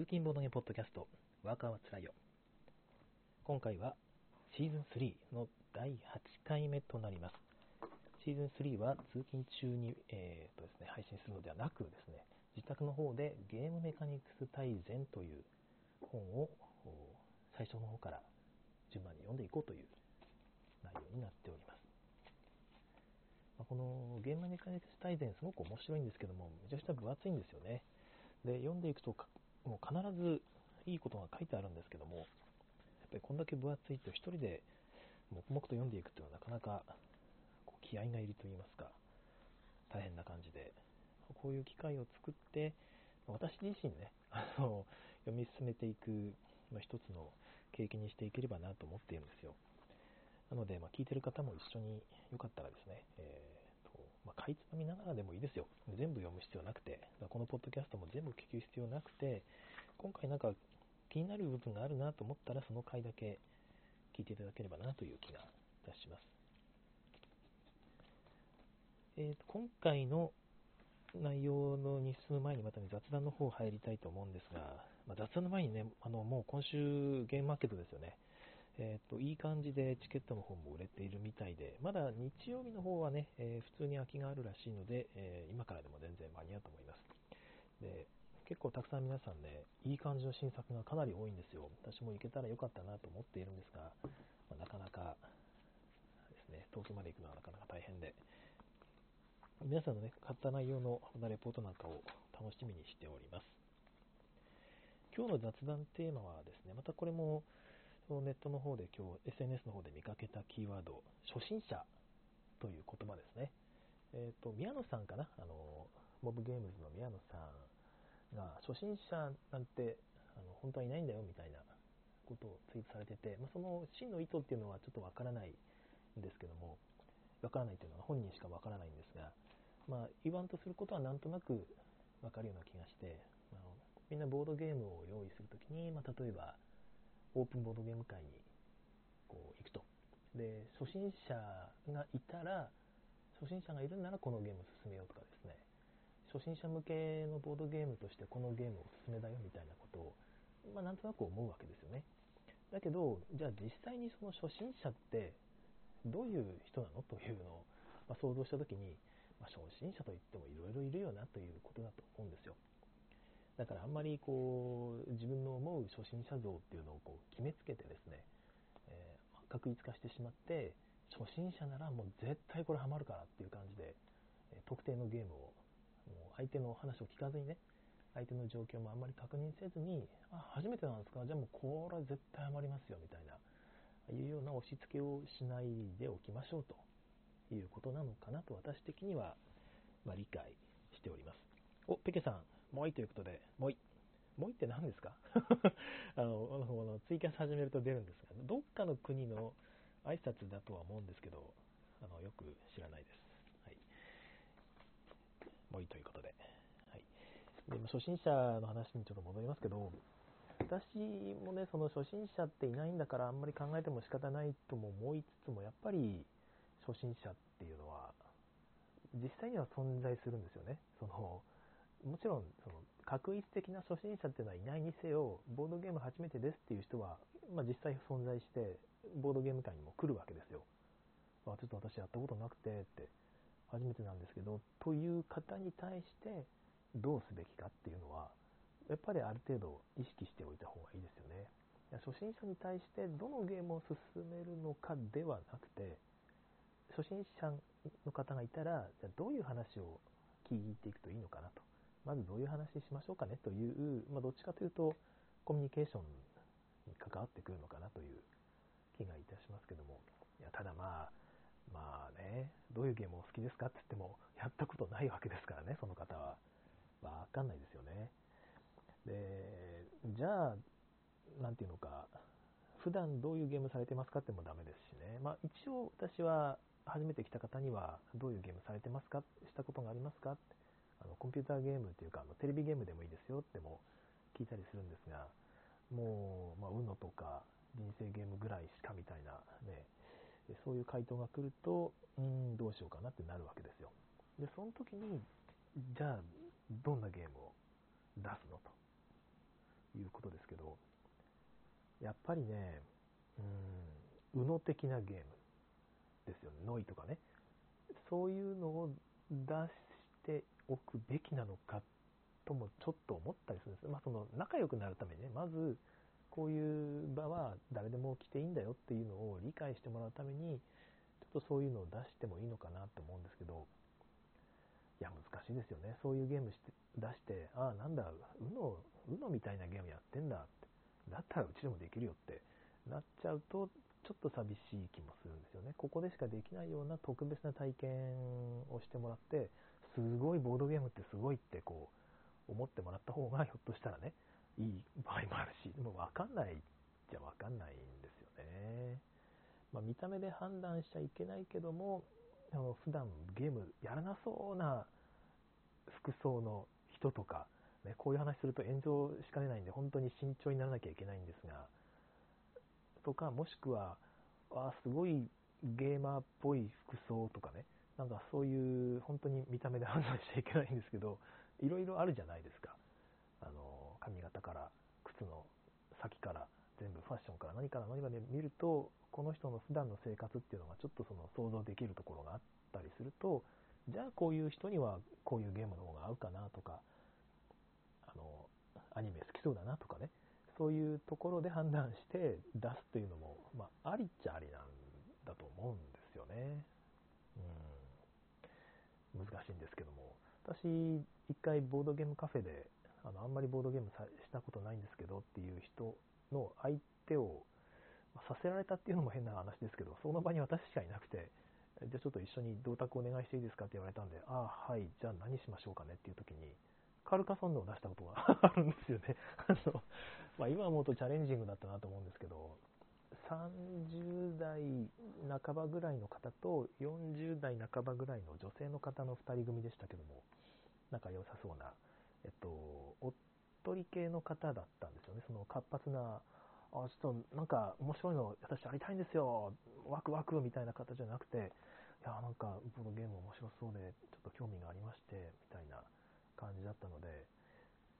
通勤ボードゲポッドキャスト、ワーカーはつらいよ。今回はシーズン3の第8回目となります。シーズン3は通勤中に、えーとですね、配信するのではなくですね、自宅の方でゲームメカニクス大全という本を最初の方から順番に読んでいこうという内容になっております。まこのゲームメカニクス大全すごく面白いんですけども、めちゃくちゃ分厚いんですよね。で、読んでいくともう必ずいいことが書いてあるんですけども、やっぱりこんだけ分厚いと1人で黙々と読んでいくっていうのはなかなかこう気合がいると言いますか、大変な感じで、こういう機会を作って、私自身ね、あの読み進めていく、まあ、一つの経験にしていければなと思っているんですよ。なので、まあ、聞いてる方も一緒によかったらですね、えーまあ、かいつまみながらでもいいですよ。全部読む必要なくて、このポッドキャストも全部聞く必要なくて、今回なんか気になる部分があるなと思ったら、その回だけ聞いていただければなという気がいたします。えーと、今回の内容のに進む前にまた、ね、雑談の方入りたいと思うんですが、まあ、雑談の前にね、あのもう今週ゲームマーケットですよね。えーと、いい感じでチケットの方も売れているみたいで、まだ日曜日の方はね、えー、普通に空きがあるらしいので、えー、今からでも全然間に合うと思います。で結構たくさん皆さんね、いい感じの新作がかなり多いんですよ。私も行けたらよかったなと思っているんですが、まあ、なかなかですね、遠くまで行くのはなかなか大変で、皆さんのね、買った内容のレポートなんかを楽しみにしております。今日の雑談テーマはですね、またこれも、そのネットの方で今日 SNS の方で見かけたキーワード、初心者という言葉ですね。えっ、ー、と、宮野さんかな？あの、モブゲームズの宮野さんが、初心者なんて、あの、本当はいないんだよみたいなことをツイートされてて、まあ、その真の意図っていうのはちょっとわからないんですけども、わからないというのは本人しかわからないんですが、まあ、言わんとすることはなんとなくわかるような気がして、まあ、みんなボードゲームを用意するときに、まあ、例えば、オープンボードゲーム会にこう行くと。で、初心者がいたら、初心者がいるならこのゲームを進めようとかですね、初心者向けのボードゲームとしてこのゲームをおすすめだよみたいなことを、まあ、なんとなく思うわけですよね。だけど、じゃあ実際にその初心者ってどういう人なのというのを、まあ、想像したときに、まあ、初心者といってもいろいろいるよなということだと思うんですよ。だからあんまりこう自分の思う初心者像っていうのをこう決めつけてですね、えー、確一化してしまって初心者ならもう絶対これハマるからっていう感じで、え特定のゲームをもう相手の話を聞かずにね相手の状況もあんまり確認せずにあ初めてなんですか？じゃあもうこれは絶対ハマりますよみたいないうような押し付けをしないでおきましょうということなのかなと私的には、ま、理解しております。おペケさん。もいということで、もい。もいって何ですか？あの、あのツイキャス始めると出るんですが、どっかの国の挨拶だとは思うんですけど、あのよく知らないです。はい。もいいということで。はい。で初心者の話にちょっと戻りますけど、私もね、その初心者っていないんだからあんまり考えても仕方ないとも思いつつも、やっぱり初心者っていうのは、実際には存在するんですよね。その、もちろんその確一的な初心者っていうのはいないにせよボードゲーム初めてですっていう人は、まあ、実際存在してボードゲーム界にも来るわけですよ、あ、ちょっと私やったことなくてって初めてなんですけどという方に対してどうすべきかっていうのはやっぱりある程度意識しておいた方がいいですよね。初心者に対してどのゲームを進めるのかではなくて初心者の方がいたらじゃどういう話を聞いていくといいのかなと。まずどういう話しましょうかねという、まあ、どっちかというとコミュニケーションに関わってくるのかなという気がいたしますけども。いやただまあまあねどういうゲームを好きですかって言ってもやったことないわけですからねその方は。わかんないですよね。でじゃあ何ていうのか普段どういうゲームされてますかってもダメですしね。まあ一応私は初めて来た方にはどういうゲームされてますかしたことがありますかあのコンピューターゲームというかあのテレビゲームでもいいですよっても聞いたりするんですがもう、まあ、UNO とか人生ゲームぐらいしかみたいなねそういう回答が来るとうんどうしようかなってなるわけですよでその時にじゃあどんなゲームを出すのということですけど、やっぱりね、うん、UNO 的なゲームですよね。ノイとかね。そういうのを出しておくべきなのかともちょっと思ったりするんです。まあ、その仲良くなるためにね、まず、こういう場は誰でも来ていいんだよっていうのを理解してもらうために、ちょっとそういうのを出してもいいのかなと思うんですけど、いや、難しいですよね。そういうゲームして出して、ああ、なんだ、うの、うのみたいなゲームやってんだって。だったらうちでもできるよってなっちゃうと、ちょっと寂しい気もするんですよね。ここでしかできないような特別な体験をしてもらって、すごいボードゲームってすごいってこう思ってもらった方がひょっとしたらね、いい場合もあるし、でも分かんないじゃ分かんないんですよね。まあ、見た目で判断しちゃいけないけども、あの普段ゲームやらなそうな服装の人とか、ね、こういう話すると炎上しかねないんで、本当に慎重にならなきゃいけないんですが、とか、もしくは、あすごいゲーマーっぽい服装とかね、なんかそういう本当に見た目で判断しちゃいけないんですけど、いろいろあるじゃないですか。あの、髪型から、靴の先から、全部ファッションから何から何まで見ると、この人の普段の生活っていうのがちょっとその想像できるところがあったりすると、じゃあこういう人にはこういうゲームの方が合うかなとか、あの、アニメ好きそうだなとかね、そういうところで判断して出すというのも、まあ、ありっちゃありなんだと思うんですよね。難しいんですけども。私、一回ボードゲームカフェで、あの、あんまりボードゲームしたことないんですけどっていう人の相手をさせられたっていうのも変な話ですけど、その場に私しかいなくて、じゃあちょっと一緒に銅鐸お願いしていいですかって言われたんで、ああ、はい、じゃあ何しましょうかねっていう時に、カルカソンヌを出したことが あるんですよね。あの、まあ、今思うとチャレンジングだったなと思うんですけど、30代半ばぐらいの方と40代半ばぐらいの女性の方の2人組でしたけども、仲良さそうな、えっと、おっとり系の方だったんですよね。その活発な、あ、ちょっとなんか面白いの私やりたいんですよ、ワクワクみたいな方じゃなくて、いや、なんかボードゲーム面白そうで、ちょっと興味がありまして、みたいな感じだったので、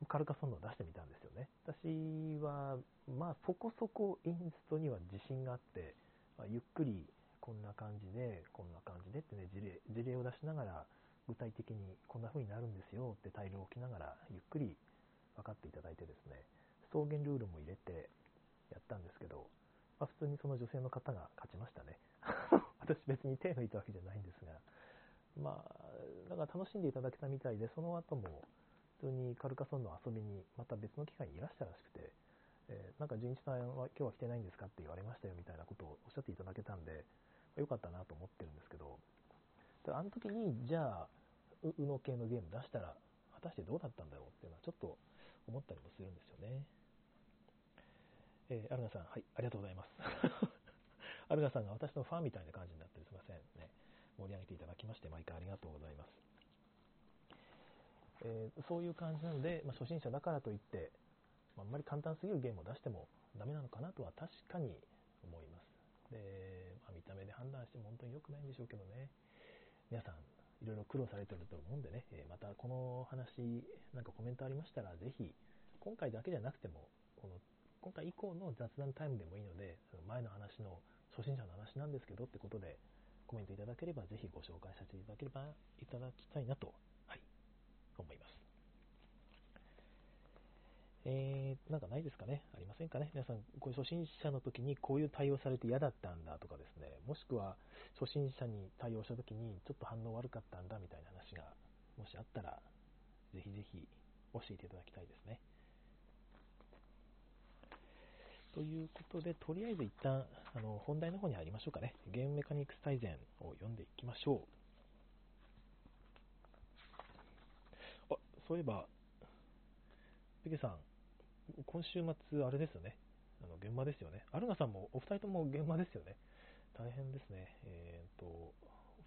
カルカソンヌを出してみたんですよね。私は、まあそこそこインストには自信があって、まあ、ゆっくりこんな感じで、こんな感じでってね、事例事例を出しながら、具体的にこんな風になるんですよってタイルを置きながら、ゆっくり分かっていただいてですね、草原ルールも入れてやったんですけど、まあ、普通にその女性の方が勝ちましたね。私別に手抜いたわけじゃないんですが、まあ、だから楽しんでいただけたみたいで、その後も普通にカルカソンの遊びにまた別の機会にいらしたらしくて、えー、なんか純一さんは今日は来てないんですかって言われましたよみたいなことをおっしゃっていただけたんで、よかったなと思ってるんですけど、あの時に、じゃあ、うの系のゲーム出したら、果たしてどうだったんだろうっていうのはちょっと思ったりもするんですよね。えー、アルガさん、はい、ありがとうございます。アルガさんが私のファンみたいな感じになってすいませんね。盛り上げていただきまして、毎回ありがとうございます。えー、そういう感じなので、まあ、初心者だからといって、まあ、んまり簡単すぎるゲームを出してもダメなのかなとは確かに思います。で、まあ、見た目で判断しても本当に良くないんでしょうけどね。皆さん、いろいろ苦労されてると思うんでね、えまたこの話、なんかコメントありましたら、ぜひ、今回だけじゃなくても、この今回以降の雑談タイムでもいいので、前の話の初心者の話なんですけどってことで、コメントいただければ、ぜひご紹介させていただければ、いただきたいなと、思います。えー、なんかないですかね？ありませんかね？皆さん、こういう初心者の時にこういう対応されて嫌だったんだとかですね、もしくは初心者に対応した時にちょっと反応悪かったんだみたいな話が、もしあったら、ぜひぜひ教えていただきたいですね。ということで、とりあえず一旦あの本題の方に入りましょうかね。ゲームメカニクス大全を読んでいきましょう。あ、そういえば、ペケさん、今週末、あれですよね。あの現場ですよね。アルナさんもお二人とも現場ですよね。大変ですね。えっ、と、お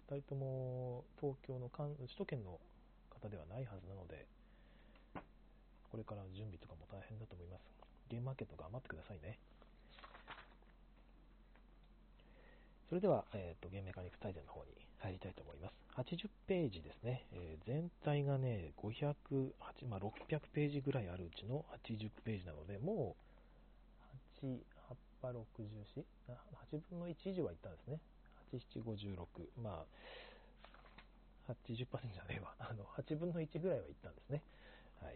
二人とも東京の首都圏の方ではないはずなので、これから準備とかも大変だと思います。ゲームマーケット頑張ってくださいね。それでは、えっ、と、ゲームメカニクス大全の方に入りたいと思います。80ページですね。えー、全体がね、500、まあ、600ページぐらいあるうちの80ページなので、もう、8、8 64、8分の1以上はいったんですね。8、7、56。まあ、80%じゃねえわ。あの、8分の1ぐらいはいったんですね。はい。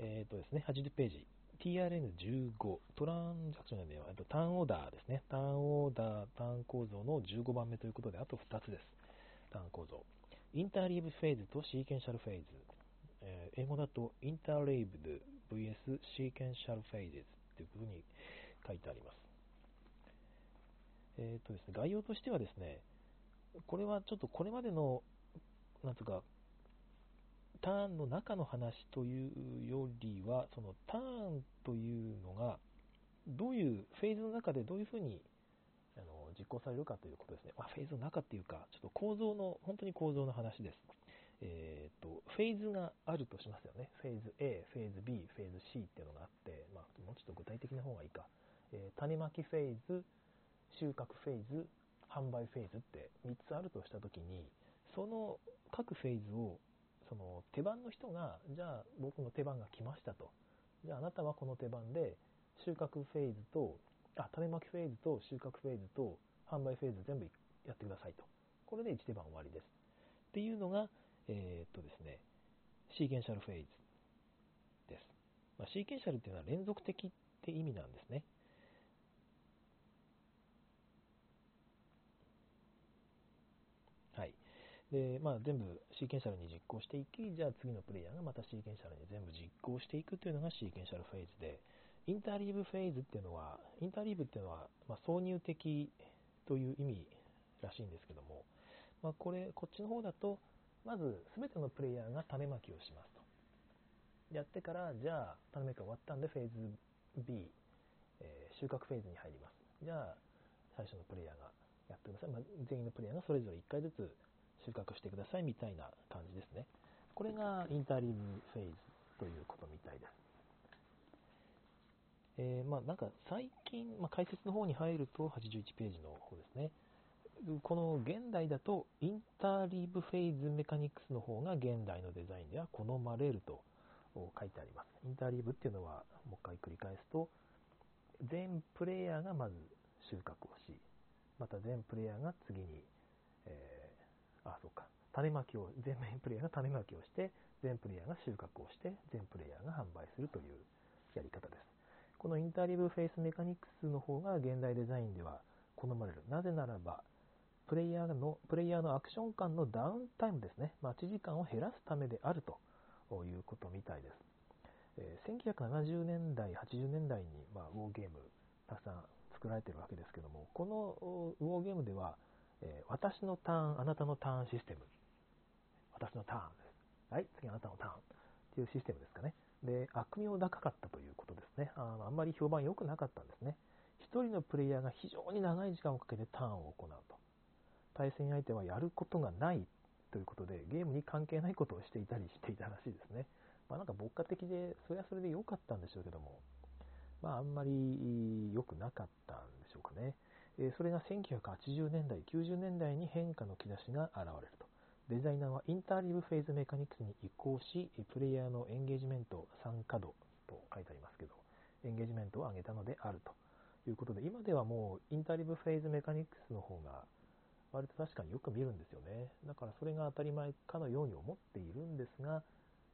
えっ、ー、とですね、80ページ。TRN15、トランジャクションでは、ターンオーダーですね。ターンオーダー、ターン構造の15番目ということで、あと2つです。ターン構造。インターリーブフェーズとシーケンシャルフェーズ。えー、英語だと、インターリーブド VS シーケンシャルフェーズということに書いてあります。えっ、ー、とですね、概要としてはですね、これはちょっとこれまでの、なんつうか、ターンの中の話というよりは、そのターンというのが、どういうフェーズの中でどういうふうにあの実行されるかということですね。まあ、フェーズの中っていうか、ちょっと構造の、本当に構造の話です。えーと、フェーズがあるとしますよね。フェーズ A、フェーズ B、フェーズ C っていうのがあって、まあ、もうちょっと具体的な方がいいか。えー、種まきフェーズ、収穫フェーズ、販売フェーズって3つあるとしたときに、その各フェーズをその手番の人が、じゃあ僕の手番が来ましたと。じゃああなたはこの手番で収穫フェーズと、あ、種まきフェーズと収穫フェーズと販売フェーズ全部やってくださいと。これで1手番終わりです。っていうのが、えー、っとですね、シーケンシャルフェーズです。まあ、シーケンシャルっていうのは連続的って意味なんですね。はい。で、まあ、全部シーケンシャルに実行していき、じゃあ次のプレイヤーがまたシーケンシャルに全部実行していくというのがシーケンシャルフェーズで、インターリーブフェーズっていうのは、インターリーブっていうのは、まあ、挿入的という意味らしいんですけども、まあ、これ、こっちの方だと、まず全てのプレイヤーが種まきをしますと。やってから、じゃあ種まき終わったんでフェーズ B、えー、収穫フェーズに入ります。じゃあ最初のプレイヤーがやってください。まあ、全員のプレイヤーがそれぞれ1回ずつ収穫してくださいみたいな感じですね。これがインタリーブフェーズということみたいです。えー、まあ、なんか最近、まあ、解説の方に入ると81ページの方ですね。この現代だとインターリーブフェーズメカニクスの方が現代のデザインでは好まれると書いてあります。インターリーブっていうのはもう一回繰り返すと全プレイヤーがまず収穫をし、また全プレイヤーが次に、えあ、そうか。種まきを、全面プレイヤーが種まきをして、全プレイヤーが収穫をして、全プレイヤーが販売するというやり方です。この interleave phase メカニクスの方が現代デザインでは好まれる。なぜならば、プレイヤーの、プレイヤーのアクション間のダウンタイムですね。待ち時間を減らすためであるということみたいです。え、1970年代、80年代に、まあ、ウォーゲームたくさん作られてるわけですけども、このウォーゲームでは、えー、私のターン、あなたのターンシステム。私のターンです。はい、次あなたのターンっていうシステムですかね。で、悪名高かったということですね。ああんまり評判良くなかったんですね。一人のプレイヤーが非常に長い時間をかけてターンを行うと。対戦相手はやることがないということで、ゲームに関係ないことをしていたりしていたらしいですね。まあなんか牧歌的で、それはそれで良かったんでしょうけども、まああんまり良くなかったんでしょうかね。それが1980年代、90年代に変化の兆しが現れると。デザイナーはインターリブフェーズメカニクスに移行し、プレイヤーのエンゲージメント、参加度と書いてありますけど、エンゲージメントを上げたのであるということで、今ではもうインターリブフェーズメカニクスの方が割と確かによく見るんですよね。だからそれが当たり前かのように思っているんですが、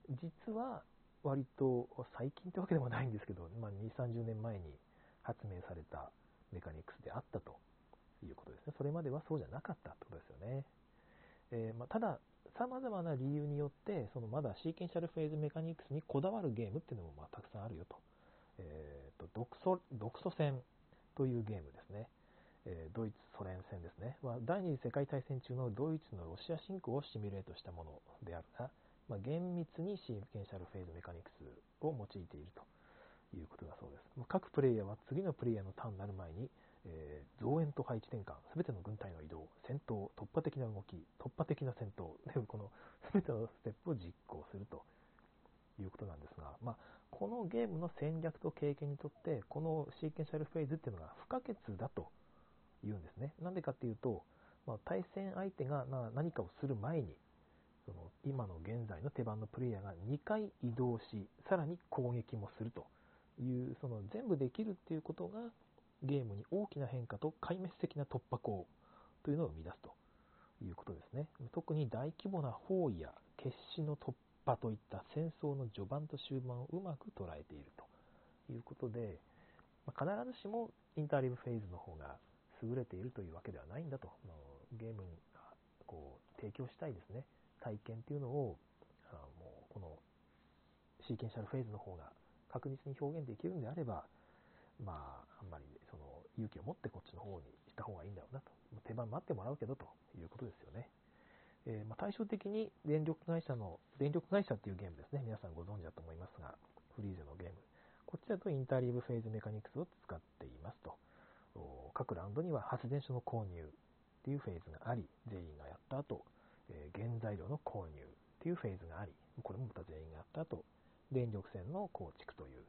実は割と最近ってわけでもないんですけど、まあ、2、30年前に発明されたメカニクスであったということですね。それまではそうじゃなかったってことですよね。えー、まあ、ただ、様々な理由によって、そのまだシーケンシャルフェーズメカニクスにこだわるゲームっていうのもまあたくさんあるよと。えーと、独ソ独ソ戦というゲームですね。えー、ドイツ、ソ連戦ですね。ま、第二次世界大戦中のドイツのロシア侵攻をシミュレートしたものであるが、まあ、厳密にシーケンシャルフェーズメカニクスを用いていると。いうことだそうです。各プレイヤーは次のプレイヤーのターンになる前に、えー、増援と配置転換、すべての軍隊の移動、戦闘、突破的な動き、突破的な戦闘、でこのすべてのステップを実行するということなんですが、まあ、このゲームの戦略と経験にとって、このシーケンシャルフェーズっていうのが不可欠だと言うんですね。なんでかっていうと、まあ、対戦相手が何かをする前に、その今の現在の手番のプレイヤーが2回移動し、さらに攻撃もするという、その全部できるっていうことが、ゲームに大きな変化と壊滅的な突破口というのを生み出すということですね。特に大規模な包囲や決死の突破といった戦争の序盤と終盤をうまく捉えているということで、必ずしもインターリブフェーズの方が優れているというわけではないんだと、ゲームにこう提供したいですね、体験っていうのを、あもうこのシーケンシャルフェーズの方が確実に表現できるんであれば、まあ、あんまりその勇気を持ってこっちの方にした方がいいんだろうなと。手番待ってもらうけどということですよね。えー、ま、対照的に電力会社の、電力会社っていうゲームですね。皆さんご存知だと思いますが、フリーゼのゲーム。こちらとインターリーブフェーズメカニクスを使っていますと。各ラウンドには発電所の購入っていうフェーズがあり、全員がやった後、え原材料の購入っていうフェーズがあり、これもまた全員がやった後、電力線の構築という、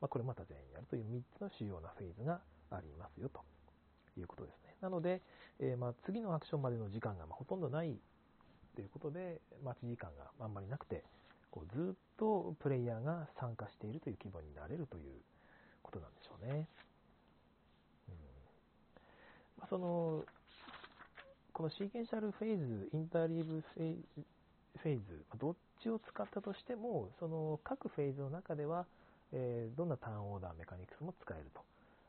まあ、これまた全員やるという3つの主要なフェーズがありますよということですね。なので、えー、ま次のアクションまでの時間がまほとんどないということで、待ち時間があんまりなくて、こうずっとプレイヤーが参加しているという規模になれるということなんでしょうね。うんまあ、そのこのシーケンシャルフェーズ、インターリーブフェーズ、どっちを使ったとしても、その各フェーズの中では、えー、どんなターンオーダーメカニクスも使えると。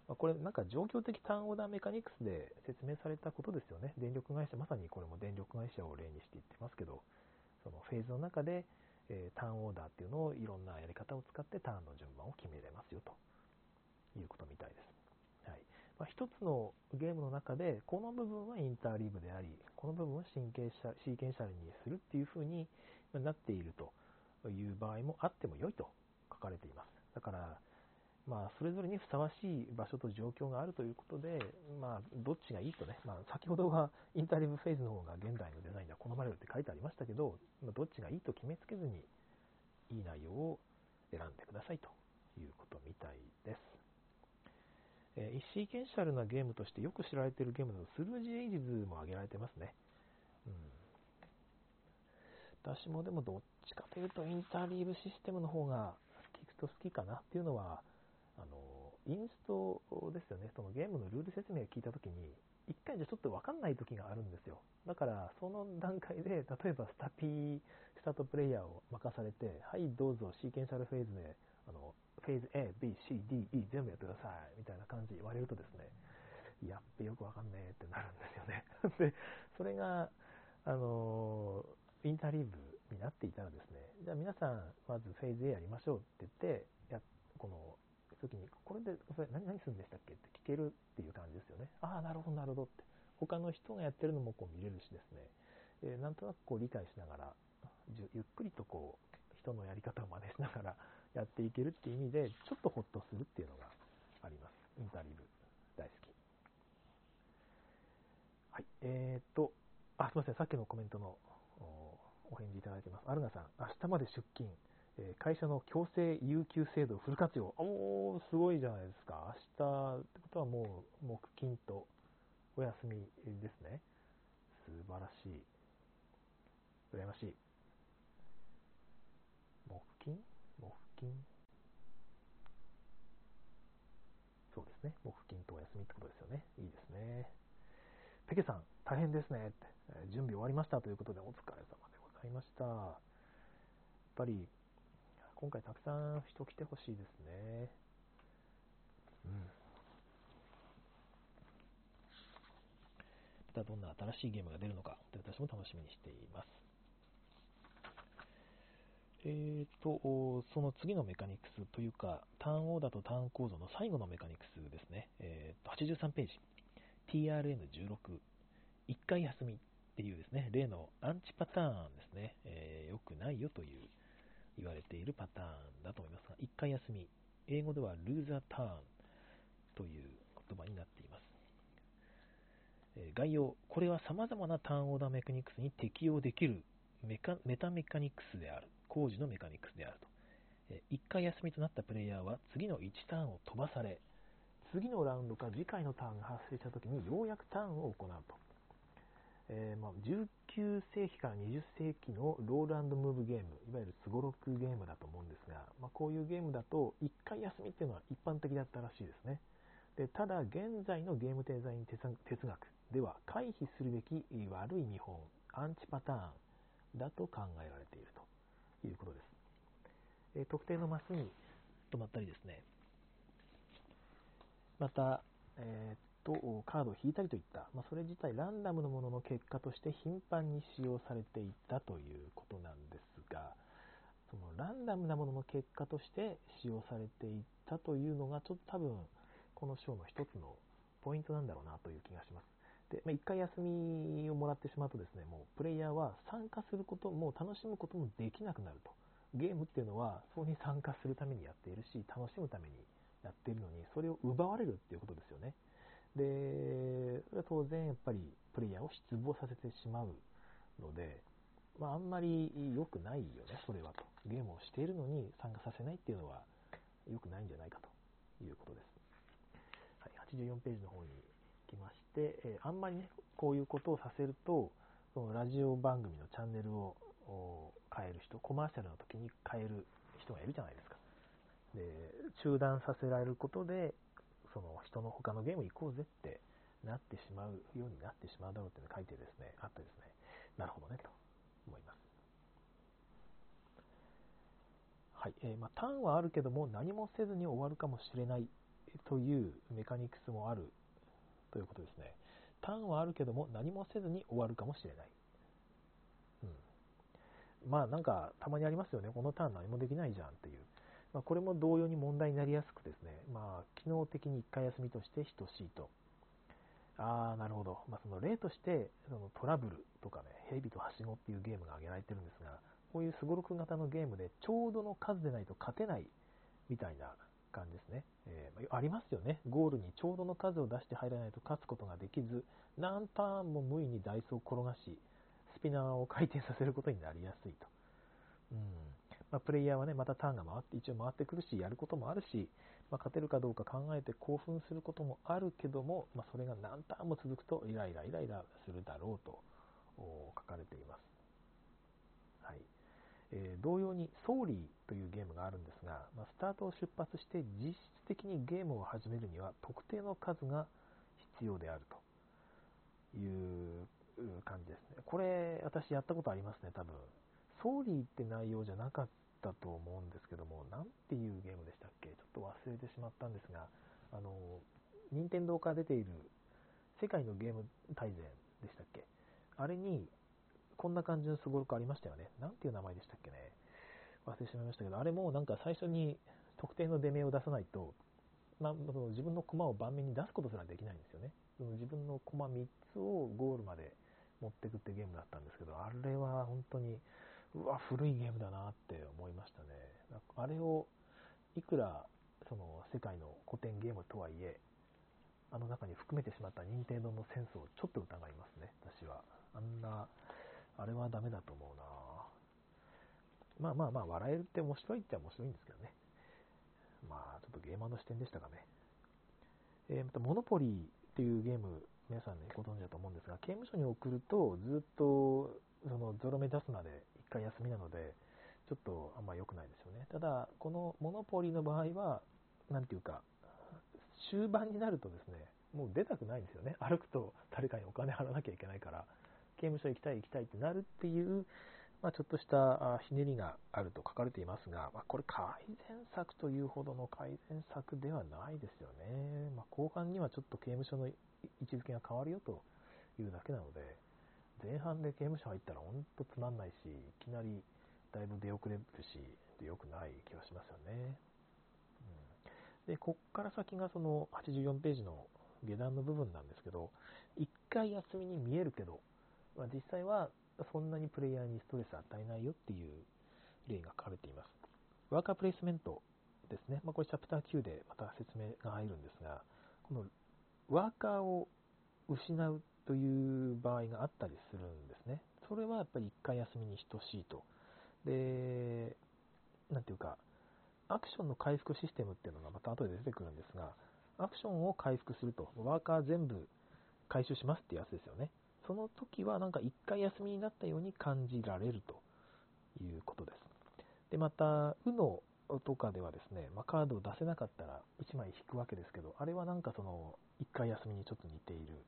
まあ、これ、なんか状況的ターンオーダーメカニクスで説明されたことですよね。電力会社、まさにこれも電力会社を例にして言ってますけど、そのフェーズの中で、えー、ターンオーダーっていうのをいろんなやり方を使ってターンの順番を決めれますよということみたいです。はいまあ、つのゲームの中で、この部分はインターリーブであり、この部分はシーケンシャシーケンシャルにするっていうふうになっているという場合もあっても良いと書かれています。だから、まあ、それぞれにふさわしい場所と状況があるということで、まあ、どっちがいいとね、まあ、先ほどはインターリブフェーズの方が現代のデザインでは好まれるって書いてありましたけど、まあ、どっちがいいと決めつけずに、いい内容を選んでくださいということみたいです。えー、シーケンシャルなゲームとしてよく知られているゲームだと、スルージエイジズも挙げられてますね。私もでもどっちかというとインターリーブシステムの方が聞くと好きかなっていうのは、あの、インストですよね。そのゲームのルール説明を聞いたときに、一回じゃちょっとわかんない時があるんですよ。だから、その段階で、例えばスタピー、スタートプレイヤーを任されて、はい、どうぞシーケンシャルフェーズで、あの、フェーズ A、B、C、D、E 全部やってください、みたいな感じ言われるとですね、やっべよくわかんねえってなるんですよね。で、それが、あの、インターリーブになっていたらですね、じゃあ皆さん、まずフェーズ A やりましょうって言って、やこの時に、これでそれ何何するんでしたっけって聞けるっていう感じですよね。ああ、なるほど、なるほどって。他の人がやってるのもこう見れるしですね、えー、なんとなくこう理解しながら、ゆっくりとこう、人のやり方を真似しながら やっていけるっていう意味で、ちょっとホッとするっていうのがあります。インタリーブ大好き。はい。えー、っと、あ、すいません。さっきのコメントのお返事いただいてます。アルナさん、明日まで出勤。え会社の強制有給制度フル活用。おー、すごいじゃないですか。明日ってことはもう木金とお休みですね。素晴らしい。羨ましい。木金？木金？そうですね。木金とお休みってことですよね。いいですね。ペケさん、大変ですね。準備終わりましたということでお疲れ様でございました。やっぱり、今回たくさん人来てほしいですね。うん。またどんな新しいゲームが出るのか、私も楽しみにしています。えーと、その次のメカニクスというか、ターンオーダーとターン構造の最後のメカニクスですね。えー、と83ページ。TRN16。1回休みっていうですね、例のアンチパターンですね。えー、よくないよという言われているパターンだと思いますが、1回休み。英語では loser turn という言葉になっています。えー、概要。これは様々なターンオーダーメカニクスに適用できるメカメタメカニクスである。工事のメカニクスであると。え1回休みとなったプレイヤーは次の1ターンを飛ばされ、次のラウンドか次回のターンが発生したときにようやくターンを行うと。えーまあ、19世紀から20世紀のロールムーブゲーム、いわゆるすごろくゲームだと思うんですが、まあ、こういうゲームだと1回休みっていうのは一般的だったらしいですね。でただ、現在のゲームデザイン哲学では回避するべき悪い見本、アンチパターンだと考えられているということです。えー、特定のマスに止まったりですね、また、えー、とカードを引いたりといった、まあ、それ自体ランダムのものの結果として頻繁に使用されていたということなんですが、そのランダムなものの結果として使用されていたというのが、ちょっと多分、この章の一つのポイントなんだろうなという気がします。で、まあ、一回休みをもらってしまうとですね、もうプレイヤーは参加することも楽しむこともできなくなると。ゲームっていうのは、そこに参加するためにやっているし、楽しむためにやっているのに、それを奪われるっていうことですよね。で、それは当然やっぱりプレイヤーを失望させてしまうので、まあ、あんまり良くないよね、それはと。ゲームをしているのに参加させないっていうのは良くないんじゃないかということです。はい、84ページの方に行きまして、えー、あんまりね、こういうことをさせると、そのラジオ番組のチャンネルを変える人、コマーシャルの時に変える人がいるじゃないですか。で、中断させられることで、その人の他のゲーム行こうぜってなってしまうようになってしまうだろうっていうの書いてですね、あってですね、なるほどね、と思います。はい。えー、まあ、ターンはあるけども何もせずに終わるかもしれないというメカニクスもあるということですね。ターンはあるけども何もせずに終わるかもしれない。うん。まあなんかたまにありますよね。このターン何もできないじゃんっていう。まあ、これも同様に問題になりやすくですね、まあ、機能的に1回休みとして等しいと。ああ、なるほど。まあ、その例として、そのトラブルとかね、蛇とはしごっていうゲームが挙げられてるんですが、こういうすごろく型のゲームでちょうどの数でないと勝てないみたいな感じですね。えー、ありますよね。ゴールにちょうどの数を出して入らないと勝つことができず、何ターンも無意にダイスを転がし、スピナーを回転させることになりやすいと。うんまあ、プレイヤーはね、またターンが回って、一応回ってくるし、やることもあるし、まあ、勝てるかどうか考えて興奮することもあるけども、まあ、それが何ターンも続くと、イライライライラするだろうと書かれています。はい。えー、同様に、ソーリーというゲームがあるんですが、まあ、スタートを出発して実質的にゲームを始めるには、特定の数が必要であるという感じですね。これ、私やったことありますね、多分。ソーリーって内容じゃなかったと思うんですけども、なんていうゲームでしたっけ？ちょっと忘れてしまったんですが、あの、任天堂から出ている世界のゲーム大全でしたっけ？あれに、こんな感じのすごろくありましたよね。なんていう名前でしたっけね？忘れてしまいましたけど、あれもなんか最初に特定の出目を出さないと、まあ、自分の駒を盤面に出すことすらできないんですよね。その自分の駒3つをゴールまで持ってくってゲームだったんですけど、あれは本当にうわ、古いゲームだなって思いましたね。あれを、いくら、その、世界の古典ゲームとはいえ、あの中に含めてしまった任天堂のセンスをちょっと疑いますね、私は。あんな、あれはダメだと思うなまあまあまあ、笑えるって面白いって面白いんですけどね。まあ、ちょっとゲーマーの視点でしたかね。えー、また、モノポリーっていうゲーム、皆さんね、ご存知だと思うんですが、刑務所に送ると、ずっと、その、ゾロ目出すまで回休みなので、ちょっとあんま良くないですよね。ただ、このモノポリの場合は、なんていうか、終盤になるとですね、もう出たくないんですよね。歩くと誰かにお金払わなきゃいけないから、刑務所行きたい行きたいってなるっていう、まあ、ちょっとしたひねりがあると書かれていますが、まあ、これ改善策というほどの改善策ではないですよね。まあ、後半にはちょっと刑務所の位置づけが変わるよというだけなので、前半で刑務所入ったら本当つまんないし、いきなりだいぶ出遅れるし、で良くない気がしますよね。うん、で、こっから先がその84ページの下段の部分なんですけど、1回休みに見えるけど、まあ、実際はそんなにプレイヤーにストレス与えないよっていう例が書かれています。ワーカープレイスメントですね。まあ、これチャプター9でまた説明が入るんですが、このワーカーを失うという場合があったりするんですね。それはやっぱり1回休みに等しいと。で、なんていうか、アクションの回復システムっていうのがまた後で出てくるんですが、アクションを回復すると、ワーカー全部回収しますっていうやつですよね。その時はなんか一回休みになったように感じられるということです。で、また、UNO とかではですね、まあ、カードを出せなかったら1枚引くわけですけど、あれはなんかその、1回休みにちょっと似ている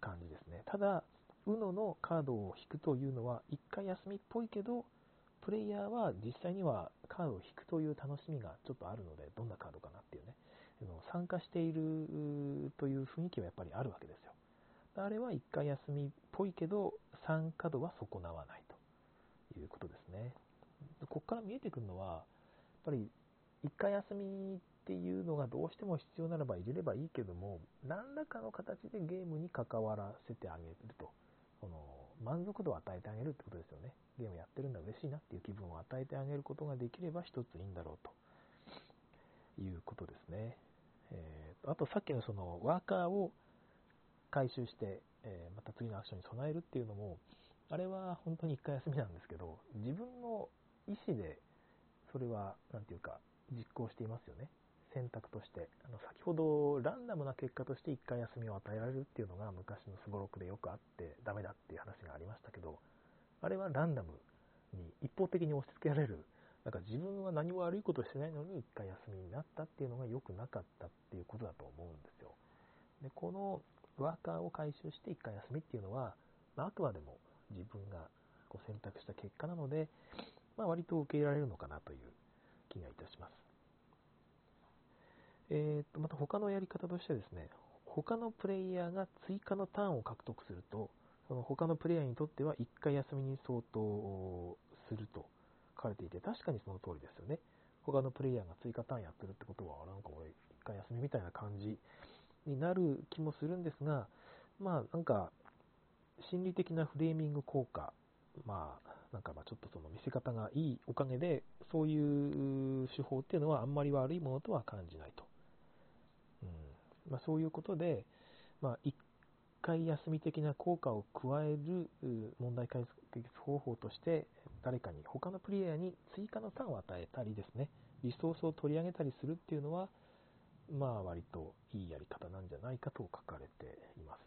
感じですね。ただ、UNO のカードを引くというのは、1回休みっぽいけど、プレイヤーは実際にはカードを引くという楽しみがちょっとあるので、どんなカードかなっていうね、参加しているという雰囲気はやっぱりあるわけですよ。あれは1回休みっぽいけど、参加度は損なわないということですね。ここから見えてくるのは、やっぱり1回休みっていうのがどうしても必要ならば入れればいいけども、何らかの形でゲームに関わらせてあげると。その満足度を与えてあげるってことですよね。ゲームやってるんだ、嬉しいなっていう気分を与えてあげることができれば一ついいんだろうということですね。えー、あとさっきのそのワーカーを回収して、えー、また次のアクションに備えるっていうのも、あれは本当に一回休みなんですけど、自分の意思でそれは、なんていうか、実行していますよね。選択として。あの先ほど、ランダムな結果として一回休みを与えられるっていうのが昔のすごろくでよくあってダメだっていう話がありましたけど、あれはランダムに一方的に押し付けられる。なんか自分は何も悪いことしてないのに一回休みになったっていうのが良くなかったっていうことだと思うんですよ。で、このワーカーを回収して一回休みっていうのは、まあ、あくまでも自分がこう選択した結果なので、まあ、割と受け入れられるのかなという気がいたします。えー、とまた他のやり方としてですね、他のプレイヤーが追加のターンを獲得すると、その他のプレイヤーにとっては1回休みに相当すると書かれていて、確かにその通りですよね。他のプレイヤーが追加ターンやってるってことは、なんか俺1回休みみたいな感じになる気もするんですが、まあなんか心理的なフレーミング効果、まあなんかまあちょっとその見せ方がいいおかげで、そういう手法っていうのはあんまり悪いものとは感じないと。まあ、そういうことで、まあ、1回休み的な効果を加える問題解決方法として、誰かに、他のプレイヤーに追加のターンを与えたりですね、リソースを取り上げたりするっていうのは、まあ割といいやり方なんじゃないかと書かれています。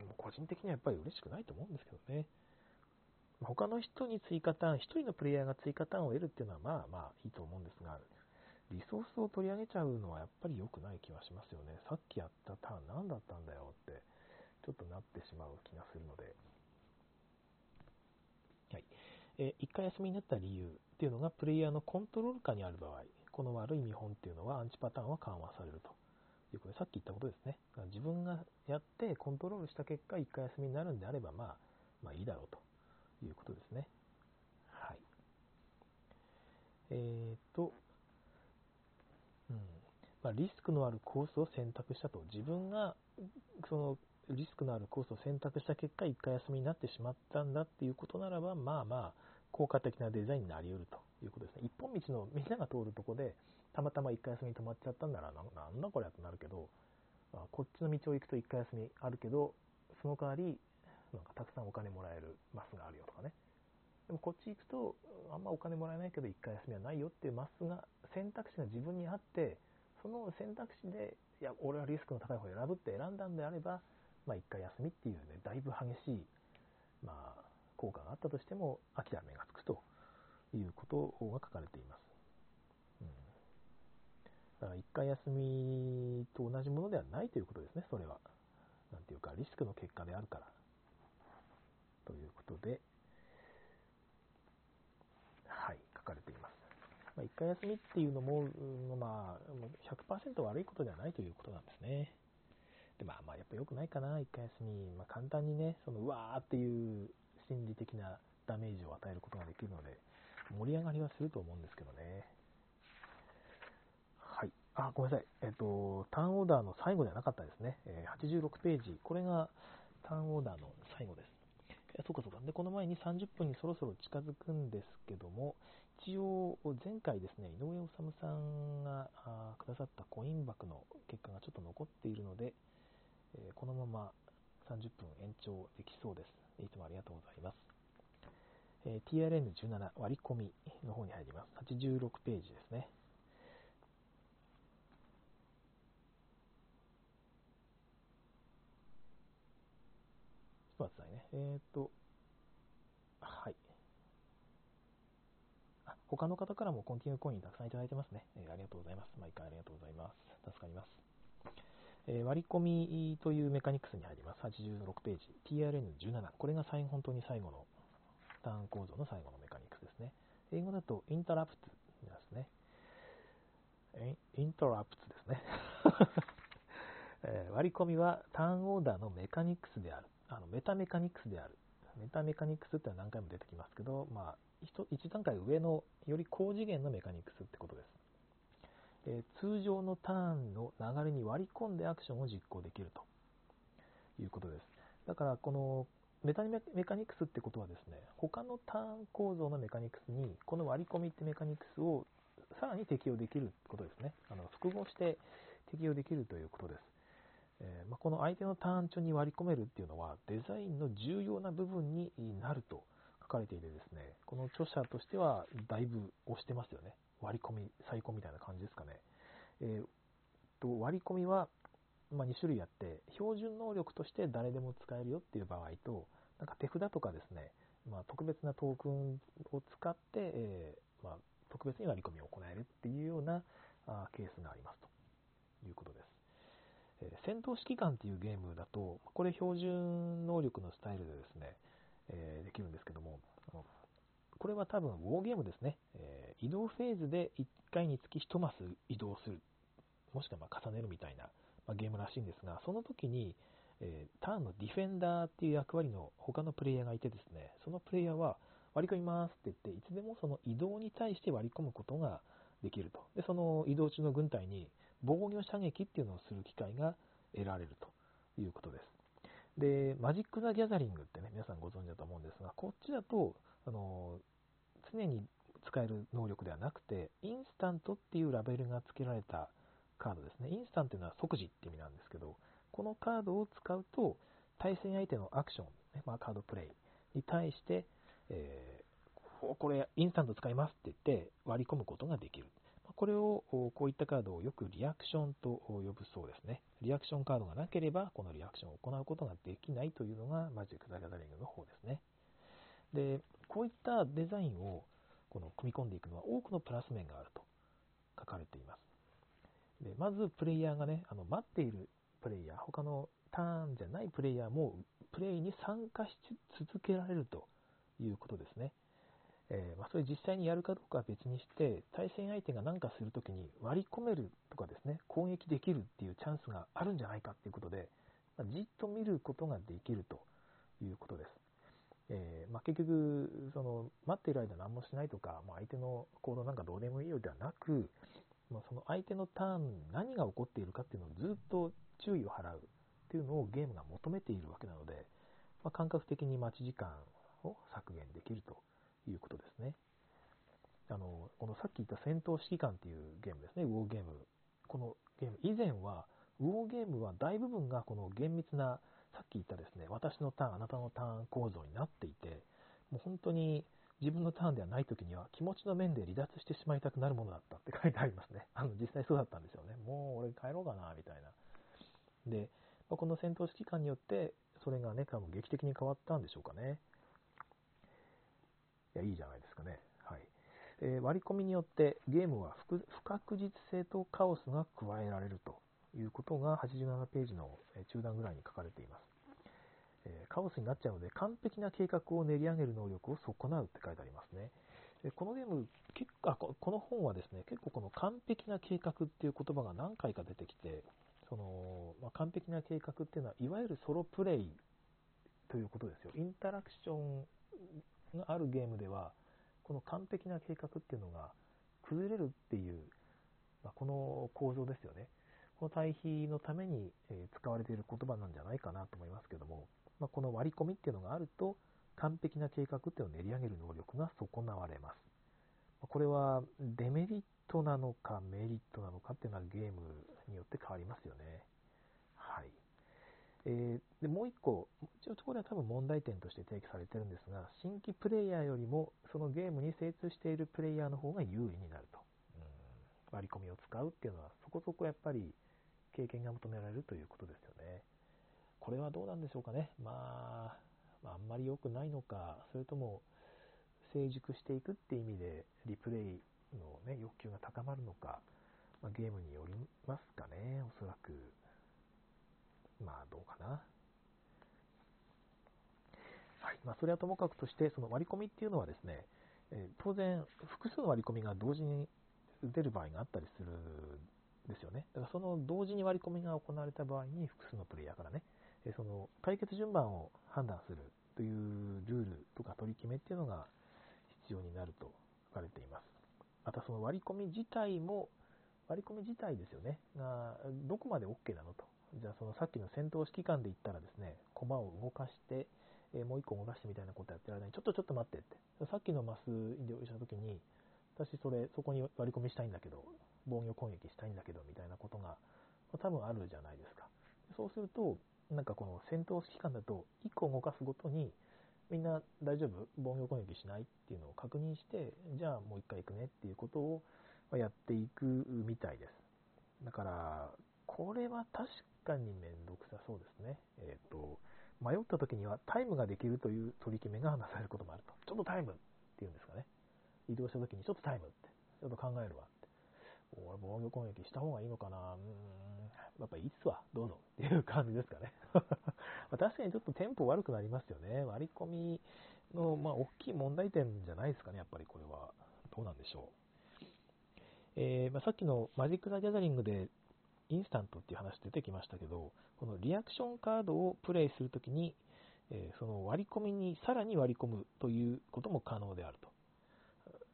うん、個人的にはやっぱり嬉しくないと思うんですけどね。他の人に追加ターン、1人のプレイヤーが追加ターンを得るっていうのはまあまあいいと思うんですが、リソースを取り上げちゃうのはやっぱり良くない気はしますよね。さっきやったターン何だったんだよって、ちょっとなってしまう気がするので。はい。えー1回休みになった理由っていうのが、プレイヤーのコントロール下にある場合、この悪い見本っていうのはアンチパターンは緩和されるということで、さっき言ったことですね。自分がやってコントロールした結果、1回休みになるんであれば、まあ、まあいいだろうということですね。はい。えっ、ー、と、まあ、リスクのあるコースを選択したと。自分がそのリスクのあるコースを選択した結果、1回休みになってしまったんだっていうことならば、まあまあ、効果的なデザインになり得るということですね。一本道のみんなが通るとこで、たまたま1回休み止まっちゃったんなら、なんだこれとなるけど、まあ、こっちの道を行くと1回休みあるけど、その代わり、なんかたくさんお金もらえるマスがあるよとかね。でもこっち行くと、あんまお金もらえないけど、1回休みはないよっていうマスが、選択肢が自分にあって、その選択肢で、いや、俺はリスクの高い方を選ぶって選んだんであれば、まあ、1回休みっていうね、だいぶ激しい、まあ、効果があったとしても、諦めがつくということが書かれています。うん、だから、1回休みと同じものではないということですね、それは。なんていうか、リスクの結果であるから。ということで、はい、書かれています。まあ、1回休みっていうのも、まあ、100%悪いことではないということなんですね。で、まあまあ、やっぱ良くないかな、1回休み。まあ、簡単にね、その、うわーっていう心理的なダメージを与えることができるので、盛り上がりはすると思うんですけどね。はい。あ、ごめんなさい。えっと、ターンオーダーの最後ではなかったですね。え86ページ。これがターンオーダーの最後です。そうかそうか。で、この前に30分にそろそろ近づくんですけども、一応、前回ですね、井上治さんがくださったコイン枠の結果がちょっと残っているので、えこのまま30分延長できそうです。いつもありがとうございます。え TRN17 割り込みの方に入ります。86ページですね。ちょっと待ってくださいえっ、と、はい。あ他の方からもコンティニューコインたくさんいただいてますね。えーありがとうございます。毎回ありがとうございます。助かります。えー割り込みというメカニクスに入ります。86ページ。TRN17。これが最本当に最後のターン構造の最後のメカニクスですね。英語だとインタラプトですね。インタラプトですね。え ー割り込みはターンオーダーのメカニクスである。あのメタメカニクスである。メタメカニクスっては何回も出てきますけど、まあ、一一段階上のより高次元のメカニクスってことです。えー通常のターンの流れに割り込んでアクションを実行できるということです。だからこのメタメメカニクスってことはですね、他のターン構造のメカニクスにこの割り込みってメカニクスをさらに適用できることですね。あの複合して適用できるということです。えま、この相手のターン中に割り込めるっていうのはデザインの重要な部分になるとかれていてですね、この著者としてはだいぶ押してますよね。割り込み、再込みたいな感じですかね。えーと割り込みは、まあ、2種類あって、標準能力として誰でも使えるよっていう場合と、なんか手札とかですね、まあ、特別なトークンを使って、えーまあ、特別に割り込みを行えるっていうようなあケースがありますということです。え戦闘指揮官っていうゲームだと、これ標準能力のスタイルでですね、えーできるんですけども、これは多分ウォーゲームですね、えー移動フェーズで1回につき1マス移動する、もしくはま重ねるみたいな、まあ、ゲームらしいんですが、その時に、えーターンのディフェンダーっていう役割の他のプレイヤーがいてですね、そのプレイヤーは割り込みますって言って、いつでもその移動に対して割り込むことができると。で、その移動中の軍隊に防御射撃っていうのをする機会が得られるということです。で、マジック・ザ・ギャザリングってね、皆さんご存知だと思うんですが、こっちだと、あの、常に使える能力ではなくて、インスタントっていうラベルが付けられたカードですね。インスタントというのは即時って意味なんですけど、このカードを使うと、対戦相手のアクション、ねまあ、カードプレイに対して、えーこれインスタント使いますって言って割り込むことができる。これを、こういったカードをよくリアクションと呼ぶそうですね。リアクションカードがなければ、このリアクションを行うことができないというのがマジック・ザ・ギャザリングの方ですね。で、こういったデザインをこの組み込んでいくのは多くのプラス面があると書かれています。でまず、プレイヤーがね、あの待っているプレイヤー、他のターンじゃないプレイヤーもプレイに参加し続けられるということですね。えーまあ、それ実際にやるかどうかは別にして、対戦相手が何かするときに割り込めるとかですね、攻撃できるっていうチャンスがあるんじゃないかっていうことで、まあじっと見ることができるということです。えーまあ、結局、その待っている間何もしないとか、まあ、相手の行動なんかどうでもいいようではなく、ま、その相手のターン、何が起こっているかっていうのをずっと注意を払うっていうのをゲームが求めているわけなので、ま、感覚的に待ち時間を削減できるということですね。あの、このさっき言った戦闘指揮官っていうゲームですね、ウォーゲーム。このゲーム、以前は、ウォーゲームは大部分がこの厳密な、さっき言ったですね、私のターン、あなたのターン構造になっていて、もう本当に自分のターンではない時には気持ちの面で離脱してしまいたくなるものだったって書いてありますね。あの、実際そうだったんですよね。もう俺帰ろうかな、みたいな。で、この戦闘指揮官によって、それがね、多分劇的に変わったんでしょうかね。いや、いいじゃないですかね。はい。えー割り込みによってゲームは不確実性とカオスが加えられるということが87ページの中段ぐらいに書かれています。えーカオスになっちゃうので完璧な計画を練り上げる能力を損なうって書いてありますね。でこのゲーム結構、この本はですね、結構この完璧な計画っていう言葉が何回か出てきて、そのまあ、完璧な計画っていうのは、いわゆるソロプレイということですよ。インタラクションがあるゲームでは、この完璧な計画っていうのが崩れるっていう、まあ、この構造ですよね。この対比のために、え使われている言葉なんじゃないかなと思いますけども、まあ、この割り込みっていうのがあると、完璧な計画っていうのを練り上げる能力が損なわれます。まこれはデメリットなのかメリットなのかっていうのはゲームによって変わりますよね。はい。えーでもう一個、一応これは多分問題点として提起されてるんですが、新規プレイヤーよりもそのゲームに精通しているプレイヤーの方が有利になると。うん割り込みを使うっていうのはそこそこやっぱり経験が求められるということですよね。これはどうなんでしょうかね。まあ、あ、んまり良くないのか、それとも成熟していくっていう意味でリプレイの、ね、欲求が高まるのか、まあ、ゲームによりますかね、おそらく。まあ、どうかな。はい。まあ、それはともかくとして、その割り込みっていうのはですね、え、当然、複数の割り込みが同時に出る場合があったりするんですよね。だからその同時に割り込みが行われた場合に複数のプレイヤーからね、え、その解決順番を判断するというルールとか取り決めっていうのが必要になると書かれています。またその割り込み自体も、割り込み自体ですよね、がどこまで OK なのと。じゃあそのさっきの戦闘指揮官で言ったらですね、駒を動かして、え、もう一個動かしてみたいなことやってられない。ちょっとちょっと待ってって。さっきのマス移動した時に、私それ、そこに割り込みしたいんだけど、防御攻撃したいんだけど、みたいなことが、ま、多分あるじゃないですか。そうすると、なんかこの戦闘指揮官だと、1個動かすごとに、みんな大丈夫？防御攻撃しないっていうのを確認して、じゃあもう一回行くねっていうことをやっていくみたいです。だから、これは確かにめんどくさそうですね。えっ、ー、と、迷った時にはタイムができるという取り決めがなされることもあると。ちょっとタイムっていうんですかね。移動した時にちょっとタイムって、ちょっと考えるわって。俺防御攻撃した方がいいのかなうーん、やっぱいいっすわ、どうぞっていう感じですかね。ま確かにちょっとテンポ悪くなりますよね。割り込みの、まあ、大きい問題点じゃないですかね、やっぱりこれは。どうなんでしょう。えー、まあ、さっきのマジック・ザ・ギャザリングでインスタントっていう話出てきましたけど、このリアクションカードをプレイするときに、え、その割り込みにさらに割り込むということも可能であると。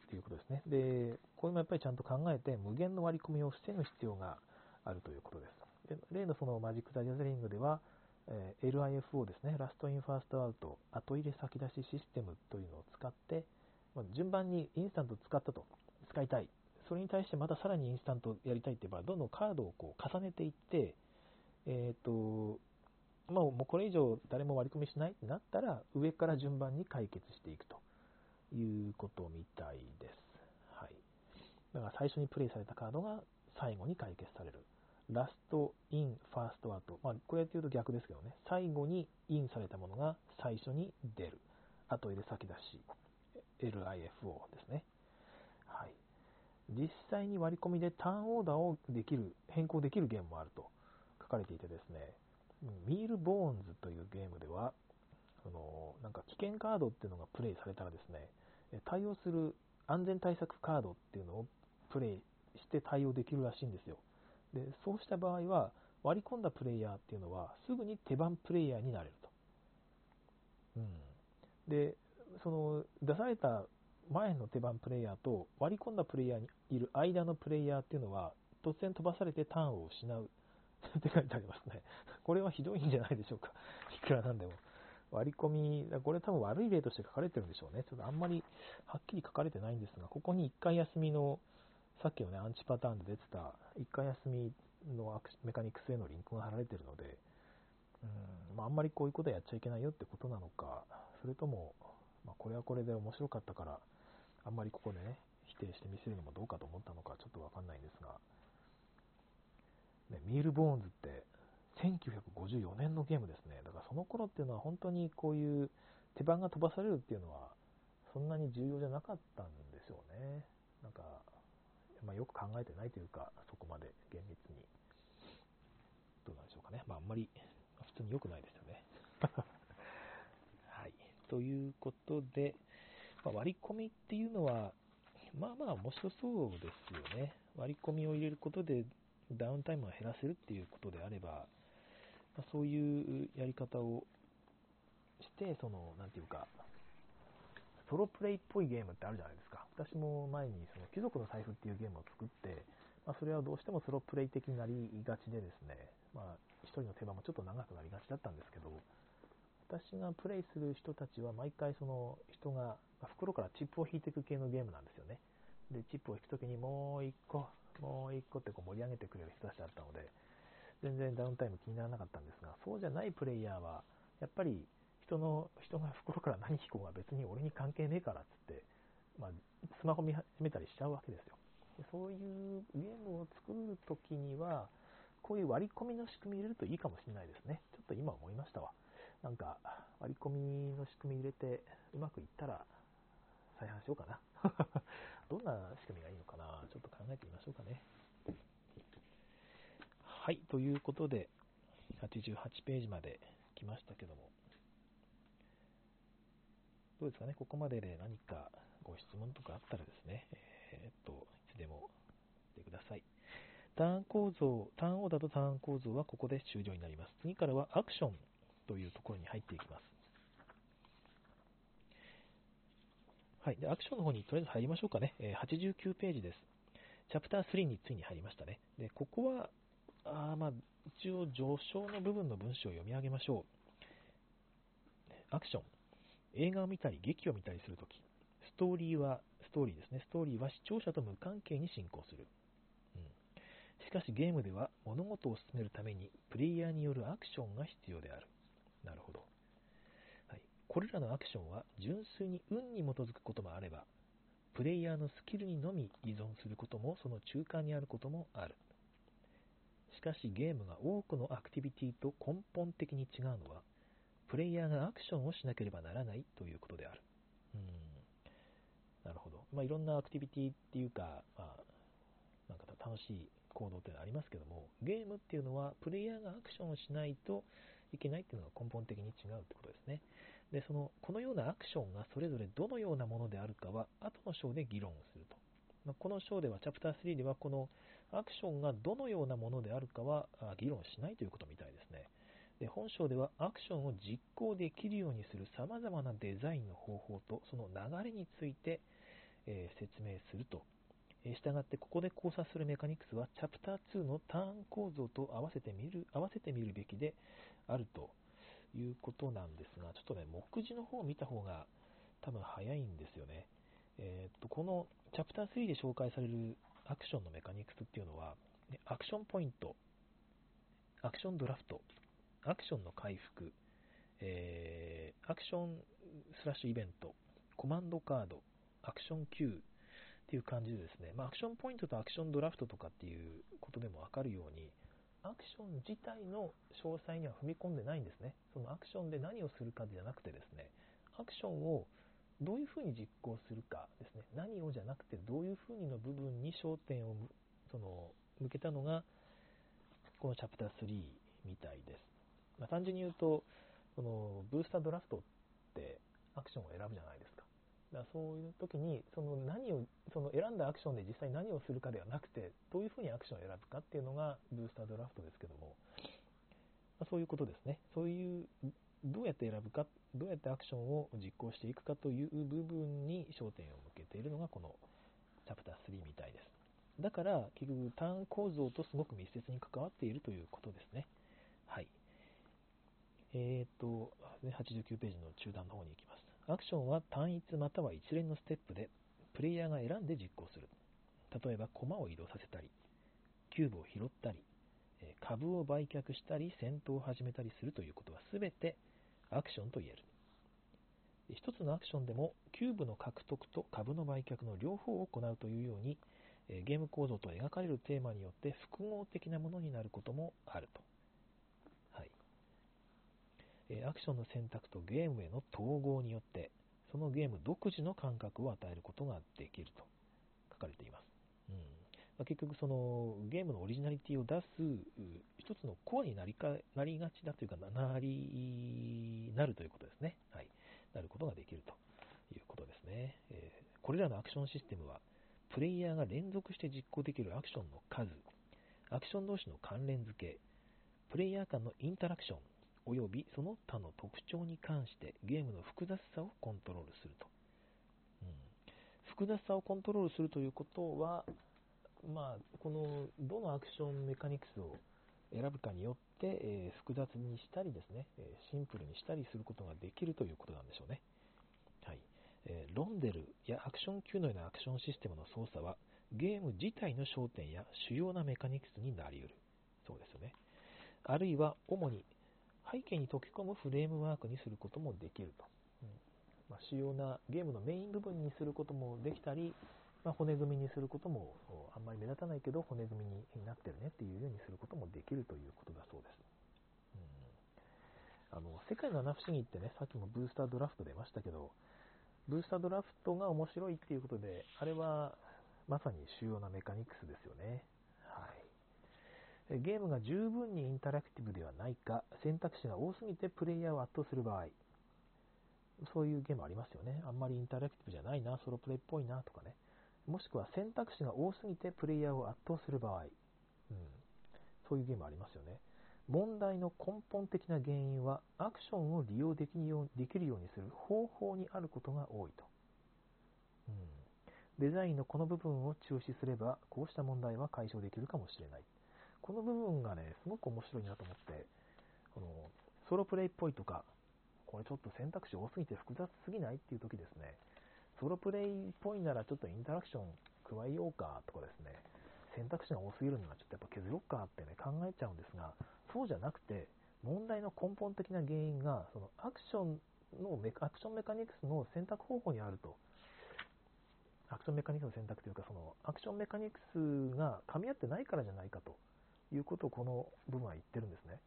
ということですね。で、これもやっぱりちゃんと考えて、無限の割り込みを防ぐ必要があるということです。で例のそのマジック・ザ・ギャザリングでは、えー、LIFO ですね、ラスト・イン・ファースト・アウト、後入れ先出しシステムというのを使って、ま、順番にインスタント使ったと、使いたい。それに対してまたさらにインスタントやりたいって言えば、どんどんカードをこう重ねていって、えっ、ー、と、まあ、もうこれ以上誰も割り込みしないってなったら、上から順番に解決していくということみたいです。はい。だから最初にプレイされたカードが最後に解決される。 last in, first out。まあ、これって言うと逆ですけどね。最後にインされたものが最初に出る。後入れ先出し。LIFO ですね。実際に割り込みでターンオーダーをできる、変更できるゲームもあると書かれていてですね、 Mille Bornes というゲームでは、そのなんか危険カードっていうのがプレイされたらですね、対応する安全対策カードっていうのをプレイして対応できるらしいんですよ。で、そうした場合は、割り込んだプレイヤーっていうのは、すぐに手番プレイヤーになれると。うん。で、その、出された前の手番プレイヤーと割り込んだプレイヤーにいる間のプレイヤーっていうのは、突然飛ばされてターンを失う って書いてありますね。これはひどいんじゃないでしょうか。いくらなんでも。割り込み、これ多分悪い例として書かれてるんでしょうね。ちょっとあんまりはっきり書かれてないんですが、ここに1回休みの、さっきのね、アンチパターンで出てた1回休みのメカニクスへのリンクが貼られてるので、うんまあ、んまりこういうことはやっちゃいけないよってことなのか、それとも、まあ、これはこれで面白かったから、あんまりここね、否定して見せるのもどうかと思ったのかちょっとわかんないんですが、ね、ミールボーンズって1954年のゲームですね。だからその頃っていうのは本当にこういう手番が飛ばされるっていうのはそんなに重要じゃなかったんですよね。なんか、まあ、よく考えてないというか、そこまで厳密に。どうなんでしょうかね。まあ、あんまり、普通に良くないですよね。はい。ということで、ま、割り込みっていうのは、まあまあ面白そうですよね。割り込みを入れることでダウンタイムを減らせるっていうことであれば、まあ、そういうやり方をして、その、なんていうか、ソロプレイっぽいゲームってあるじゃないですか。私も前にその貴族の財布っていうゲームを作って、まあ、それはどうしてもソロプレイ的になりがちでですね、まあ、一人の手間もちょっと長くなりがちだったんですけど、私がプレイする人たちは毎回その人が袋からチップを引いていく系のゲームなんですよね。で、チップを引くときにもう一個、もう一個ってこう盛り上げてくれる人たちだったので、全然ダウンタイム気にならなかったんですが、そうじゃないプレイヤーは、やっぱり人の、人が袋から何引こうが別に俺に関係ねえからっつって、まあ、スマホ見始めたりしちゃうわけですよ。でそういうゲームを作るときには、こういう割り込みの仕組み入れるといいかもしれないですね。ちょっと今思いましたわ。なんか割り込みの仕組み入れてうまくいったら再販しようかな。どんな仕組みがいいのかなちょっと考えてみましょうかね。はい、ということで、88ページまで来ましたけども、どうですかね、ここまでで何かご質問とかあったらですね、えー、っと、いつでもてください。ターン構造、ターンオーダーとターン構造はここで終了になります。次からはアクションというところに入っていきます。はい。で、アクションの方にとりあえず入りましょうかね。え89ページです。チャプター3についに入りましたね。で、ここは、あまあ、一応上昇の部分の文章を読み上げましょう。アクション。映画を見たり、劇を見たりするとき、ストーリーは、ストーリーですね。ストーリーは視聴者と無関係に進行する。うん、しかしゲームでは物事を進めるためにプレイヤーによるアクションが必要である。なるほど。これらのアクションは純粋に運に基づくこともあれば、プレイヤーのスキルにのみ依存することもその中間にあることもある。しかしゲームが多くのアクティビティと根本的に違うのは、プレイヤーがアクションをしなければならないということである。うんなるほど。まあ、いろんなアクティビティっていうか、まあ、なんか楽しい行動っていうのはありますけども、ゲームっていうのはプレイヤーがアクションをしないといけないっていうのが根本的に違うってことですね。で、その、このようなアクションがそれぞれどのようなものであるかは、後の章で議論すると。まこの章では、チャプター3では、このアクションがどのようなものであるかは議論しないということみたいですね。で本章ではアクションを実行できるようにする様々なデザインの方法とその流れについて、えー、説明すると。えー、従ってここで考察するメカニクスはチャプター2のターン構造と合わせてみる合わせてみるべきであるということなんですが、ちょっとね、目次の方を見た方が多分早いんですよね。えー、っと、このチャプター3で紹介されるアクションのメカニクスっていうのは、アクションポイント、アクションドラフト、アクションの回復、えー、アクションスラッシュイベント、コマンドカード、アクション キュー っていう感じでですね、まあ、アクションポイントとアクションドラフトとかっていうことでもわかるように、アクション自体の詳細には踏み込んでないんですね。そのアクションで何をするかじゃなくてですね、アクションをどういうふうに実行するかですね、何をじゃなくてどういうふうにの部分に焦点をその向けたのが、このチャプター3みたいです。まあ、単純に言うと、そのブースタードラフトってアクションを選ぶじゃないです。だそういう時に、その何を、その選んだアクションで実際何をするかではなくて、どういうふうにアクションを選ぶかっていうのがブースタードラフトですけども、ま、そういうことですね。そういう、どうやって選ぶか、どうやってアクションを実行していくかという部分に焦点を向けているのがこのチャプター3みたいです。だから、結局ターン構造とすごく密接に関わっているということですね。はい。え、ー、と、89ページの中段の方に行きます。アクションは単一または一連のステップでプレイヤーが選んで実行する。例えば、駒を移動させたり、キューブを拾ったり、株を売却したり、戦闘を始めたりするということは全てアクションと言える。一つのアクションでもキューブの獲得と株の売却の両方を行うというようにゲーム構造と描かれるテーマによって複合的なものになることもあると。アクションの選択とゲームへの統合によって、そのゲーム独自の感覚を与えることができると書かれています。うんまあ、結局、そのゲームのオリジナリティを出す一つのコアになりかなりがちだというかなり、なるということですね。はい。なることができるということですね。えー、これらのアクションシステムは、プレイヤーが連続して実行できるアクションの数、アクション同士の関連付け、プレイヤー間のインタラクション、及びその他の特徴に関してゲームの複雑さをコントロールすると。うん、複雑さをコントロールするということは、まあ、このどのアクションメカニクスを選ぶかによって、えー、複雑にしたりですね、えシンプルにしたりすることができるということなんでしょうね。はいえー、ロンデルやアクション Q のようなアクションシステムの操作はゲーム自体の焦点や主要なメカニクスになり得る。そうですよね。あるいは主に背景に溶け込むフレームワークにすることもできると。うんまあ、主要なゲームのメイン部分にすることもできたり、まあ、骨組みにすることもあんまり目立たないけど骨組みになってるねっていうようにすることもできるということだそうです。うんあの、世界の七不思議ってね、さっきもブースタードラフト出ましたけど、ブースタードラフトが面白いっていうことで、あれはまさに主要なメカニクスですよね。ゲームが十分にインタラクティブではないか、選択肢が多すぎてプレイヤーを圧倒する場合、そういうゲームありますよね。あんまりインタラクティブじゃないな、ソロプレイっぽいなとかね。もしくは選択肢が多すぎてプレイヤーを圧倒する場合、うん、そういうゲームありますよね。問題の根本的な原因はアクションを利用できるようできるようにする方法にあることが多いと、うん。デザインのこの部分を中止すればこうした問題は解消できるかもしれない。この部分がね、すごく面白いなと思って、このソロプレイっぽいとか、これちょっと選択肢多すぎて複雑すぎないっていう時ですね、ソロプレイっぽいならちょっとインタラクション加えようかとかですね、選択肢が多すぎるのはちょっとやっぱ削ろうかってね、考えちゃうんですが、そうじゃなくて、問題の根本的な原因が、そのアクションのメアクションメカニクスの選択方法にあると。アクションメカニクスの選択というか、そのアクションメカニクスが噛み合ってないからじゃないかと。いうことをこの部分は言ってるんですね。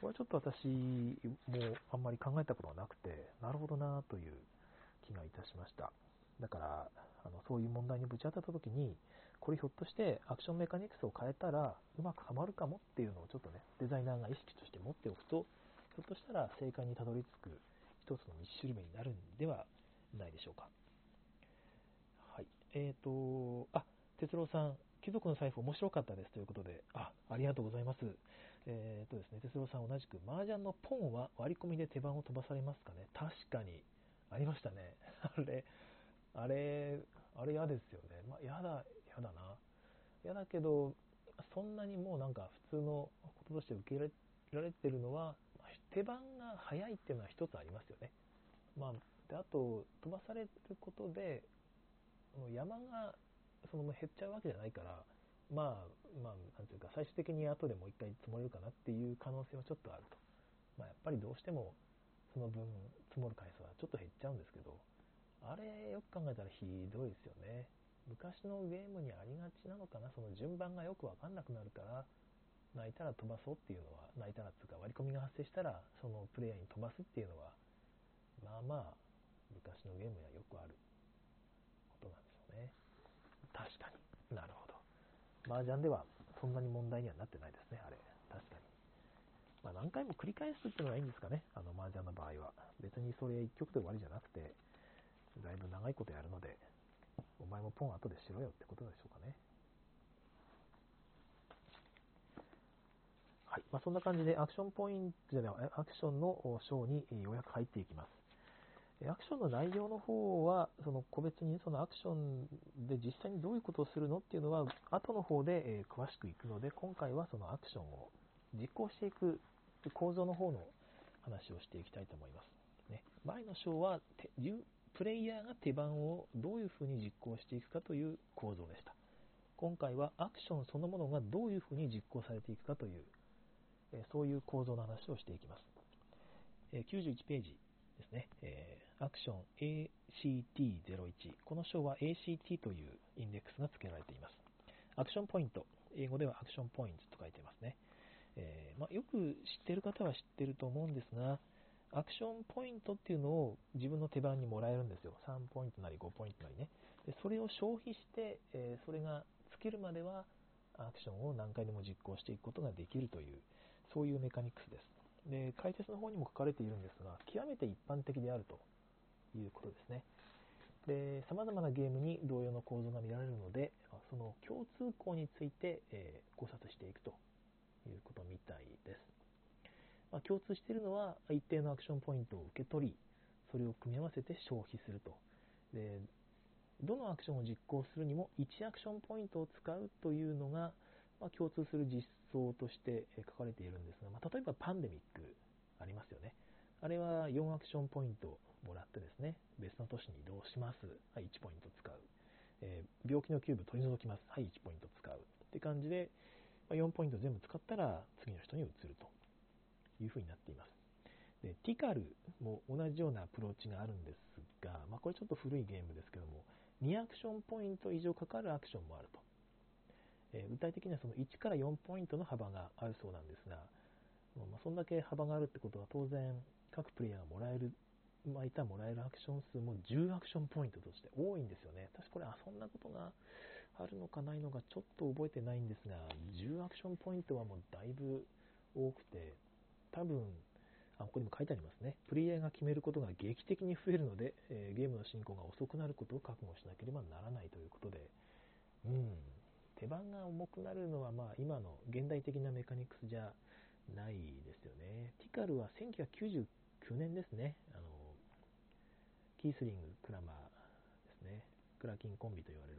これはちょっと私もあんまり考えたことがなくて、なるほどなという気がいたしました。だから、あのそういう問題にぶち当たったときに、これひょっとしてアクションメカニクスを変えたらうまくはまるかもっていうのをちょっとね、デザイナーが意識として持っておくと、ひょっとしたら正解にたどり着く一つの道しるべになるんではないでしょうか。はい。えっ、ー、と、あ、哲郎さん、貴族の財布面白かったですということで、あ、ありがとうございます。えっ、ー、とですね、哲郎さん同じく、麻雀のポンは割り込みで手番を飛ばされますかね確かに、ありましたね。あれ、あれ、あれ嫌ですよね。まあ、嫌だ、嫌だな。嫌だけど、そんなにもうなんか普通のこととして受け入れられてるのは、手番が早いっていうのは一つありますよね。まあ、であと、飛ばされることで、山がその減っちゃうわけじゃないから、まあ、まあ、なんていうか、最終的に後でもう一回積もれるかなっていう可能性はちょっとあると。まあ、やっぱりどうしても、その分、積もる回数はちょっと減っちゃうんですけど、あれ、よく考えたらひどいですよね。昔のゲームにありがちなのかな、その順番がよくわかんなくなるから、泣いたら飛ばそうっていうのは、泣いたらっていうか割り込みが発生したら、そのプレイヤーに飛ばすっていうのは、まあまあ、昔のゲームにはよくある。確かに。なるほど。麻雀ではそんなに問題にはなってないですね、あれ。確かに。まあ、何回も繰り返すっていうのがいいんですかね、あの麻雀の場合は。別にそれ1曲で終わりじゃなくて、だいぶ長いことやるので、お前もポン後でしろよってことでしょうかね。はい。まあ、そんな感じでアクションポイントじゃない、アクションの章にようやく入っていきます。アクションの内容の方は、その個別にそのアクションで実際にどういうことをするのっていうのは、後の方でえ詳しくいくので、今回はそのアクションを実行していく構造の方の話をしていきたいと思います。ね、前の章はプレイヤーが手番をどういうふうに実行していくかという構造でした。今回はアクションそのものがどういうふうに実行されていくかという、えそういう構造の話をしていきます。91ページですね。えアクション ACT01。この章は ACT というインデックスが付けられています。アクションポイント。英語では action point と書いてますね。えー、まあ、よく知ってる方は知ってると思うんですが、アクションポイントっていうのを自分の手番にもらえるんですよ。3ポイントなり5ポイントなりね。でそれを消費して、えー、それが尽きるまではアクションを何回でも実行していくことができるという、そういうメカニクスです。で、解説の方にも書かれているんですが、極めて一般的であるということですね。で、様々なゲームに同様の構造が見られるので、その共通項について、えー、考察していくということみたいです。まあ、共通しているのは一定のアクションポイントを受け取り、それを組み合わせて消費すると。でどのアクションを実行するにも1アクションポイントを使うというのが、まあ、共通する実装として書かれているんですが、まあ、例えばパンデミックありますよね。あれは4アクションポイントもらってですね、別の都市に移動します。はい、1ポイント使う。えー、病気のキューブ取り除きます。はい、1ポイント使う。って感じで、ま、4ポイント全部使ったら次の人に移ると。いうふうになっています。でティカルも同じようなアプローチがあるんですが、まあ、これちょっと古いゲームですけども、2アクションポイント以上かかるアクションもあると。えー、具体的にはその1から4ポイントの幅があるそうなんですが、まあ、そんだけ幅があるってことは当然各プレイヤーがもらえる毎ターンもらえるアクション数も10アクションポイントとして多いんですよね。私これ遊んだことがあるのかないのかちょっと覚えてないんですが、10アクションポイントはもうだいぶ多くて、多分、あ、ここにも書いてありますね。プレイヤーが決めることが劇的に増えるので、えー、ゲームの進行が遅くなることを覚悟しなければならないということで、うん、手番が重くなるのは、まあ、今の現代的なメカニクスじゃないですよね。ティカルは1999年ですね。あキースリング、クラマーですね。クラキンコンビと言われる。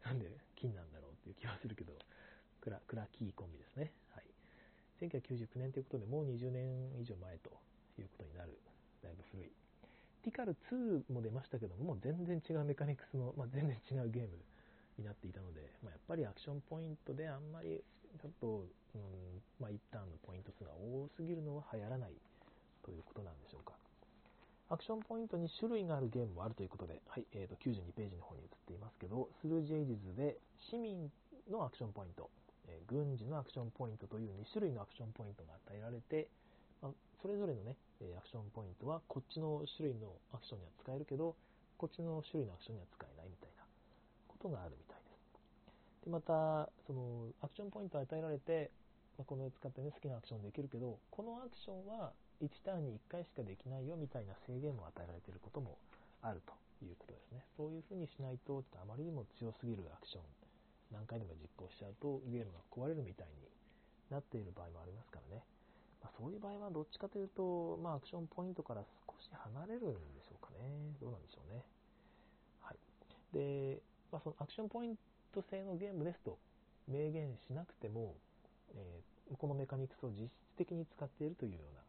なんでキンなんだろうっていう気はするけど、クラクラキーコンビですね。はい。1999年ということで、もう20年以上前ということになる。だいぶ古い。ティカル2も出ましたけども、もう全然違うメカニクスの、まあ、全然違うゲームになっていたので、まあ、やっぱりアクションポイントであんまりちょっと、うんまあ、1ターンのポイント数が多すぎるのは流行らないということなんでしょうか。アクションポイントに種類があるゲームもあるということで、はいえー、と92ページの方に移っていますけど、スルージェイジズで市民のアクションポイント、えー、軍事のアクションポイントという2種類のアクションポイントが与えられて、まあ、それぞれのね、えアクションポイントはこっちの種類のアクションには使えるけど、こっちの種類のアクションには使えないみたいなことがあるみたいです。でまた、そのアクションポイントを与えられて、まあ、この使ってね、好きなアクションできるけど、このアクションは1ターンに1回しかできないよみたいな制限も与えられていることもあるということですね。そういうふうにしないと、あまりにも強すぎるアクション、何回でも実行しちゃうとゲームが壊れるみたいになっている場合もありますからね。まあ、そういう場合はどっちかというと、まあ、アクションポイントから少し離れるんでしょうかね。どうなんでしょうね。はい。で、まあ、そのアクションポイント制のゲームですと、明言しなくても、えー、このメカニクスを実質的に使っているというような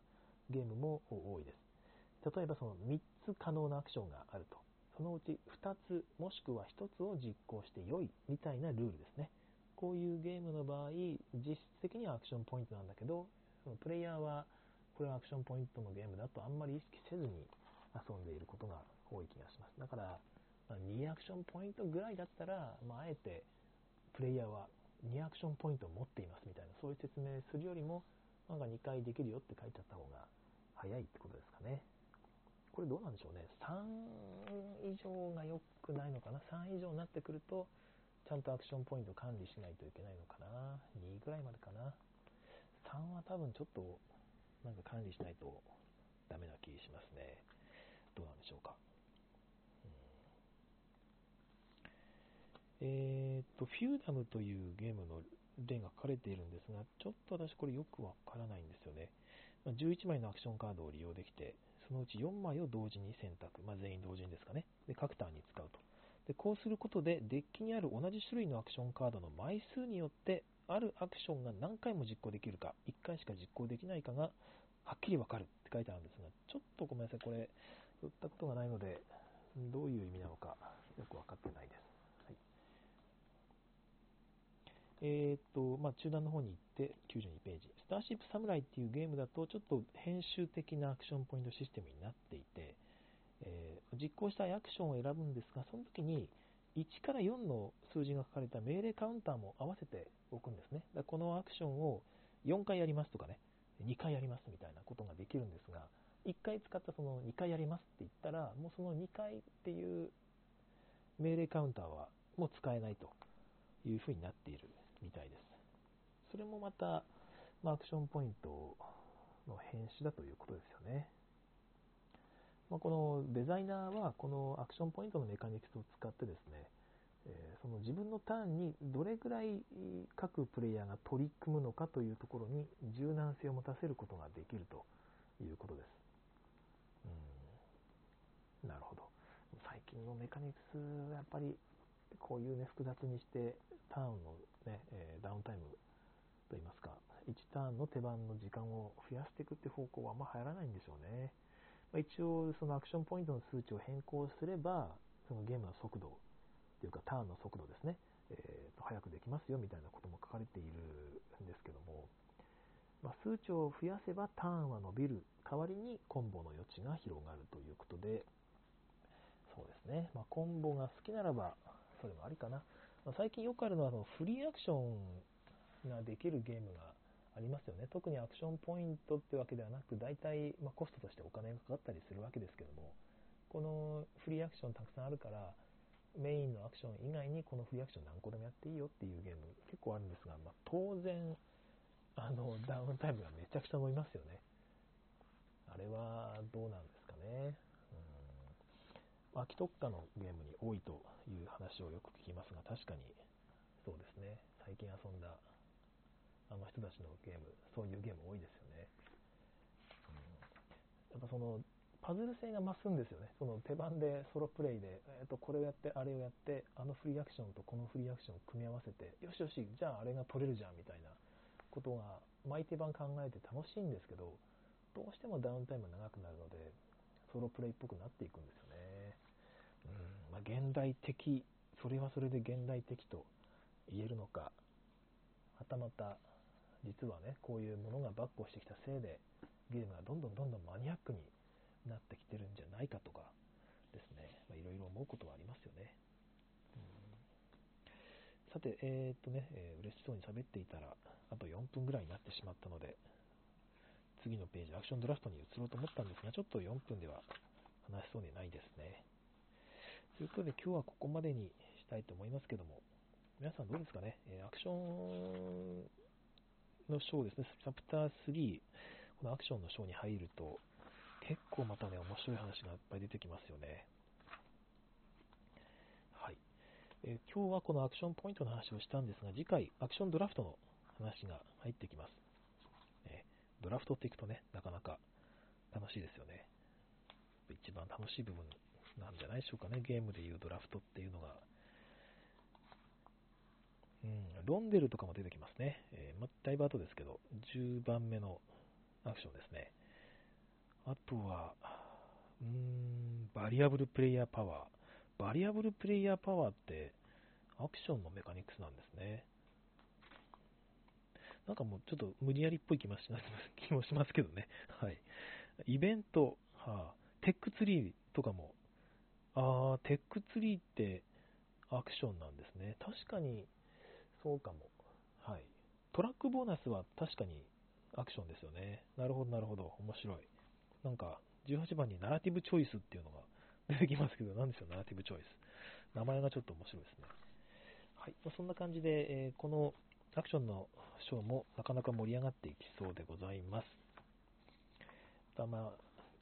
ゲームも多いです。例えばその3つ可能なアクションがあると。そのうち2つもしくは1つを実行して良いみたいなルールですね。こういうゲームの場合、実質的にはアクションポイントなんだけど、そのプレイヤーはこれはアクションポイントのゲームだとあんまり意識せずに遊んでいることが多い気がします。だから、2アクションポイントぐらいだったら、まあ、あえてプレイヤーは2アクションポイントを持っていますみたいな、そういう説明するよりも、なんか2回できるよって書いてあった方が早いってことですかね。これどうなんでしょうね。3以上が良くないのかな。3以上になってくると、ちゃんとアクションポイント管理しないといけないのかな。2ぐらいまでかな。3は多分ちょっと、なんか管理しないとダメな気しますね。どうなんでしょうか。えっと、フューダムというゲームの例が書かれているんですが、ちょっと私これよくわからないんですよね。11枚のアクションカードを利用できて、そのうち4枚を同時に選択、まあ、全員同時にですかね、で各ターンに使うとで。こうすることで、デッキにある同じ種類のアクションカードの枚数によって、あるアクションが何回も実行できるか、1回しか実行できないかがはっきりわかるって書いてあるんですが、ちょっとごめんなさい、これ、売ったことがないので、どういう意味なのかよく分かってないです。えー、と、まあ、中段の方に行って92ページ。スターシップサムライっていうゲームだと、ちょっと編集的なアクションポイントシステムになっていて、えー、実行したいアクションを選ぶんですが、その時に1から4の数字が書かれた命令カウンターも合わせておくんですね。だこのアクションを4回やりますとかね、2回やりますみたいなことができるんですが、1回使ったその2回やりますって言ったら、もうその2回っていう命令カウンターはもう使えないというふうになっているみたいです。それもまた、アクションポイントの変種だということですよね。まあ、このデザイナーはこのアクションポイントのメカニクスを使ってですね、えその自分のターンにどれぐらい各プレイヤーが取り組むのかというところに柔軟性を持たせることができるということです。うんなるほど。最近のメカニクスは、やっぱりこういうね、複雑にしてターンのね、えダウンタイムといいますか、1ターンの手番の時間を増やしていくって方向はあんま流行らないんでしょうね。ま、一応、そのアクションポイントの数値を変更すれば、そのゲームの速度というかターンの速度ですね、えー、と早くできますよみたいなことも書かれているんですけども、まあ、数値を増やせばターンは伸びる代わりにコンボの余地が広がるということで、そうですね、まあ、コンボが好きならば、それもありかな。まあ、最近よくあるのはあのフリーアクションができるゲームがありますよね。特にアクションポイントってわけではなく、大体、まあ、コストとしてお金がかかったりするわけですけども、このフリーアクションたくさんあるから、メインのアクション以外にこのフリーアクション何個でもやっていいよっていうゲーム結構あるんですが、まあ、当然あのダウンタイムがめちゃくちゃ伸びますよね。あれはどうなんですかね。秋特化のゲームに多いという話をよく聞きますが、確かにそうですね。最近遊んだあの人たちのゲーム、そういうゲーム多いですよね。うん、やっぱそのパズル性が増すんですよね。その手番でソロプレイで、えー、とこれをやって、あれをやって、あのフリーアクションとこのフリーアクションを組み合わせて、よしよし、じゃああれが取れるじゃんみたいなことが、毎手番考えて楽しいんですけど、どうしてもダウンタイム長くなるので、ソロプレイっぽくなっていくんですよね。まあ、現代的、それはそれで現代的と言えるのか、はたまた、実はね、こういうものがバックをしてきたせいで、ゲームがどんどんどんどんマニアックになってきてるんじゃないかとかですね、いろいろ思うことはありますよね。さて、えー、っとね、えー、嬉しそうに喋っていたら、あと4分ぐらいになってしまったので、次のページ、アクションドラフトに移ろうと思ったんですが、ちょっと4分では話しそうにないですね。ということで、今日はここまでにしたいと思いますけども、皆さんどうですかね、えアクションの章ですね、チャプター3、このアクションの章に入ると、結構またね、面白い話がいっぱい出てきますよね。はいえー、今日はこのアクションポイントの話をしたんですが、次回、アクションドラフトの話が入ってきます。えー、ドラフトっていくとね、なかなか楽しいですよね。一番楽しい部分なんじゃないでしょうかね、ゲームでいうドラフトっていうのが。うん、ロンデルとかも出てきますね。えー、だいぶ後ですけど、10番目のアクションですね。あとは、うーん、 variable player power。variable player power ってアクションのメカニクスなんですね。なんかもうちょっと無理やりっぽい気もしますけどね。はい。イベント、はあ、 tech tree とかも、ああ、 tech tree ってアクションなんですね。確かにそうかも。はい。トラックボーナスは確かにアクションですよね。なるほど、なるほど。面白い。なんか、18番に narrative choice っていうのが 出てきますけど、なんでしょう、 narrative choice。名前がちょっと面白いですね。はい。まあ、そんな感じで、えー、このアクションのショーもなかなか盛り上がっていきそうでございます。ままあ、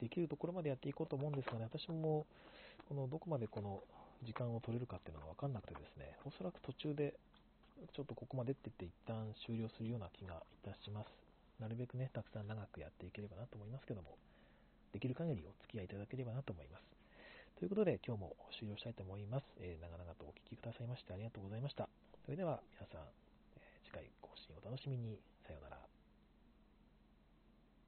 できるところまでやっていこうと思うんですがね、私も、このどこまでこの時間を取れるかっていうのが分かんなくてですね、おそらく途中で、ちょっとここまでって言って一旦終了するような気がいたします。なるべくね、たくさん長くやっていければなと思いますけども、できる限りお付き合いいただければなと思います。ということで、今日も終了したいと思います。えー、長々とお聴きくださいましてありがとうございました。それでは皆さん、えー、次回更新お楽しみに。さようなら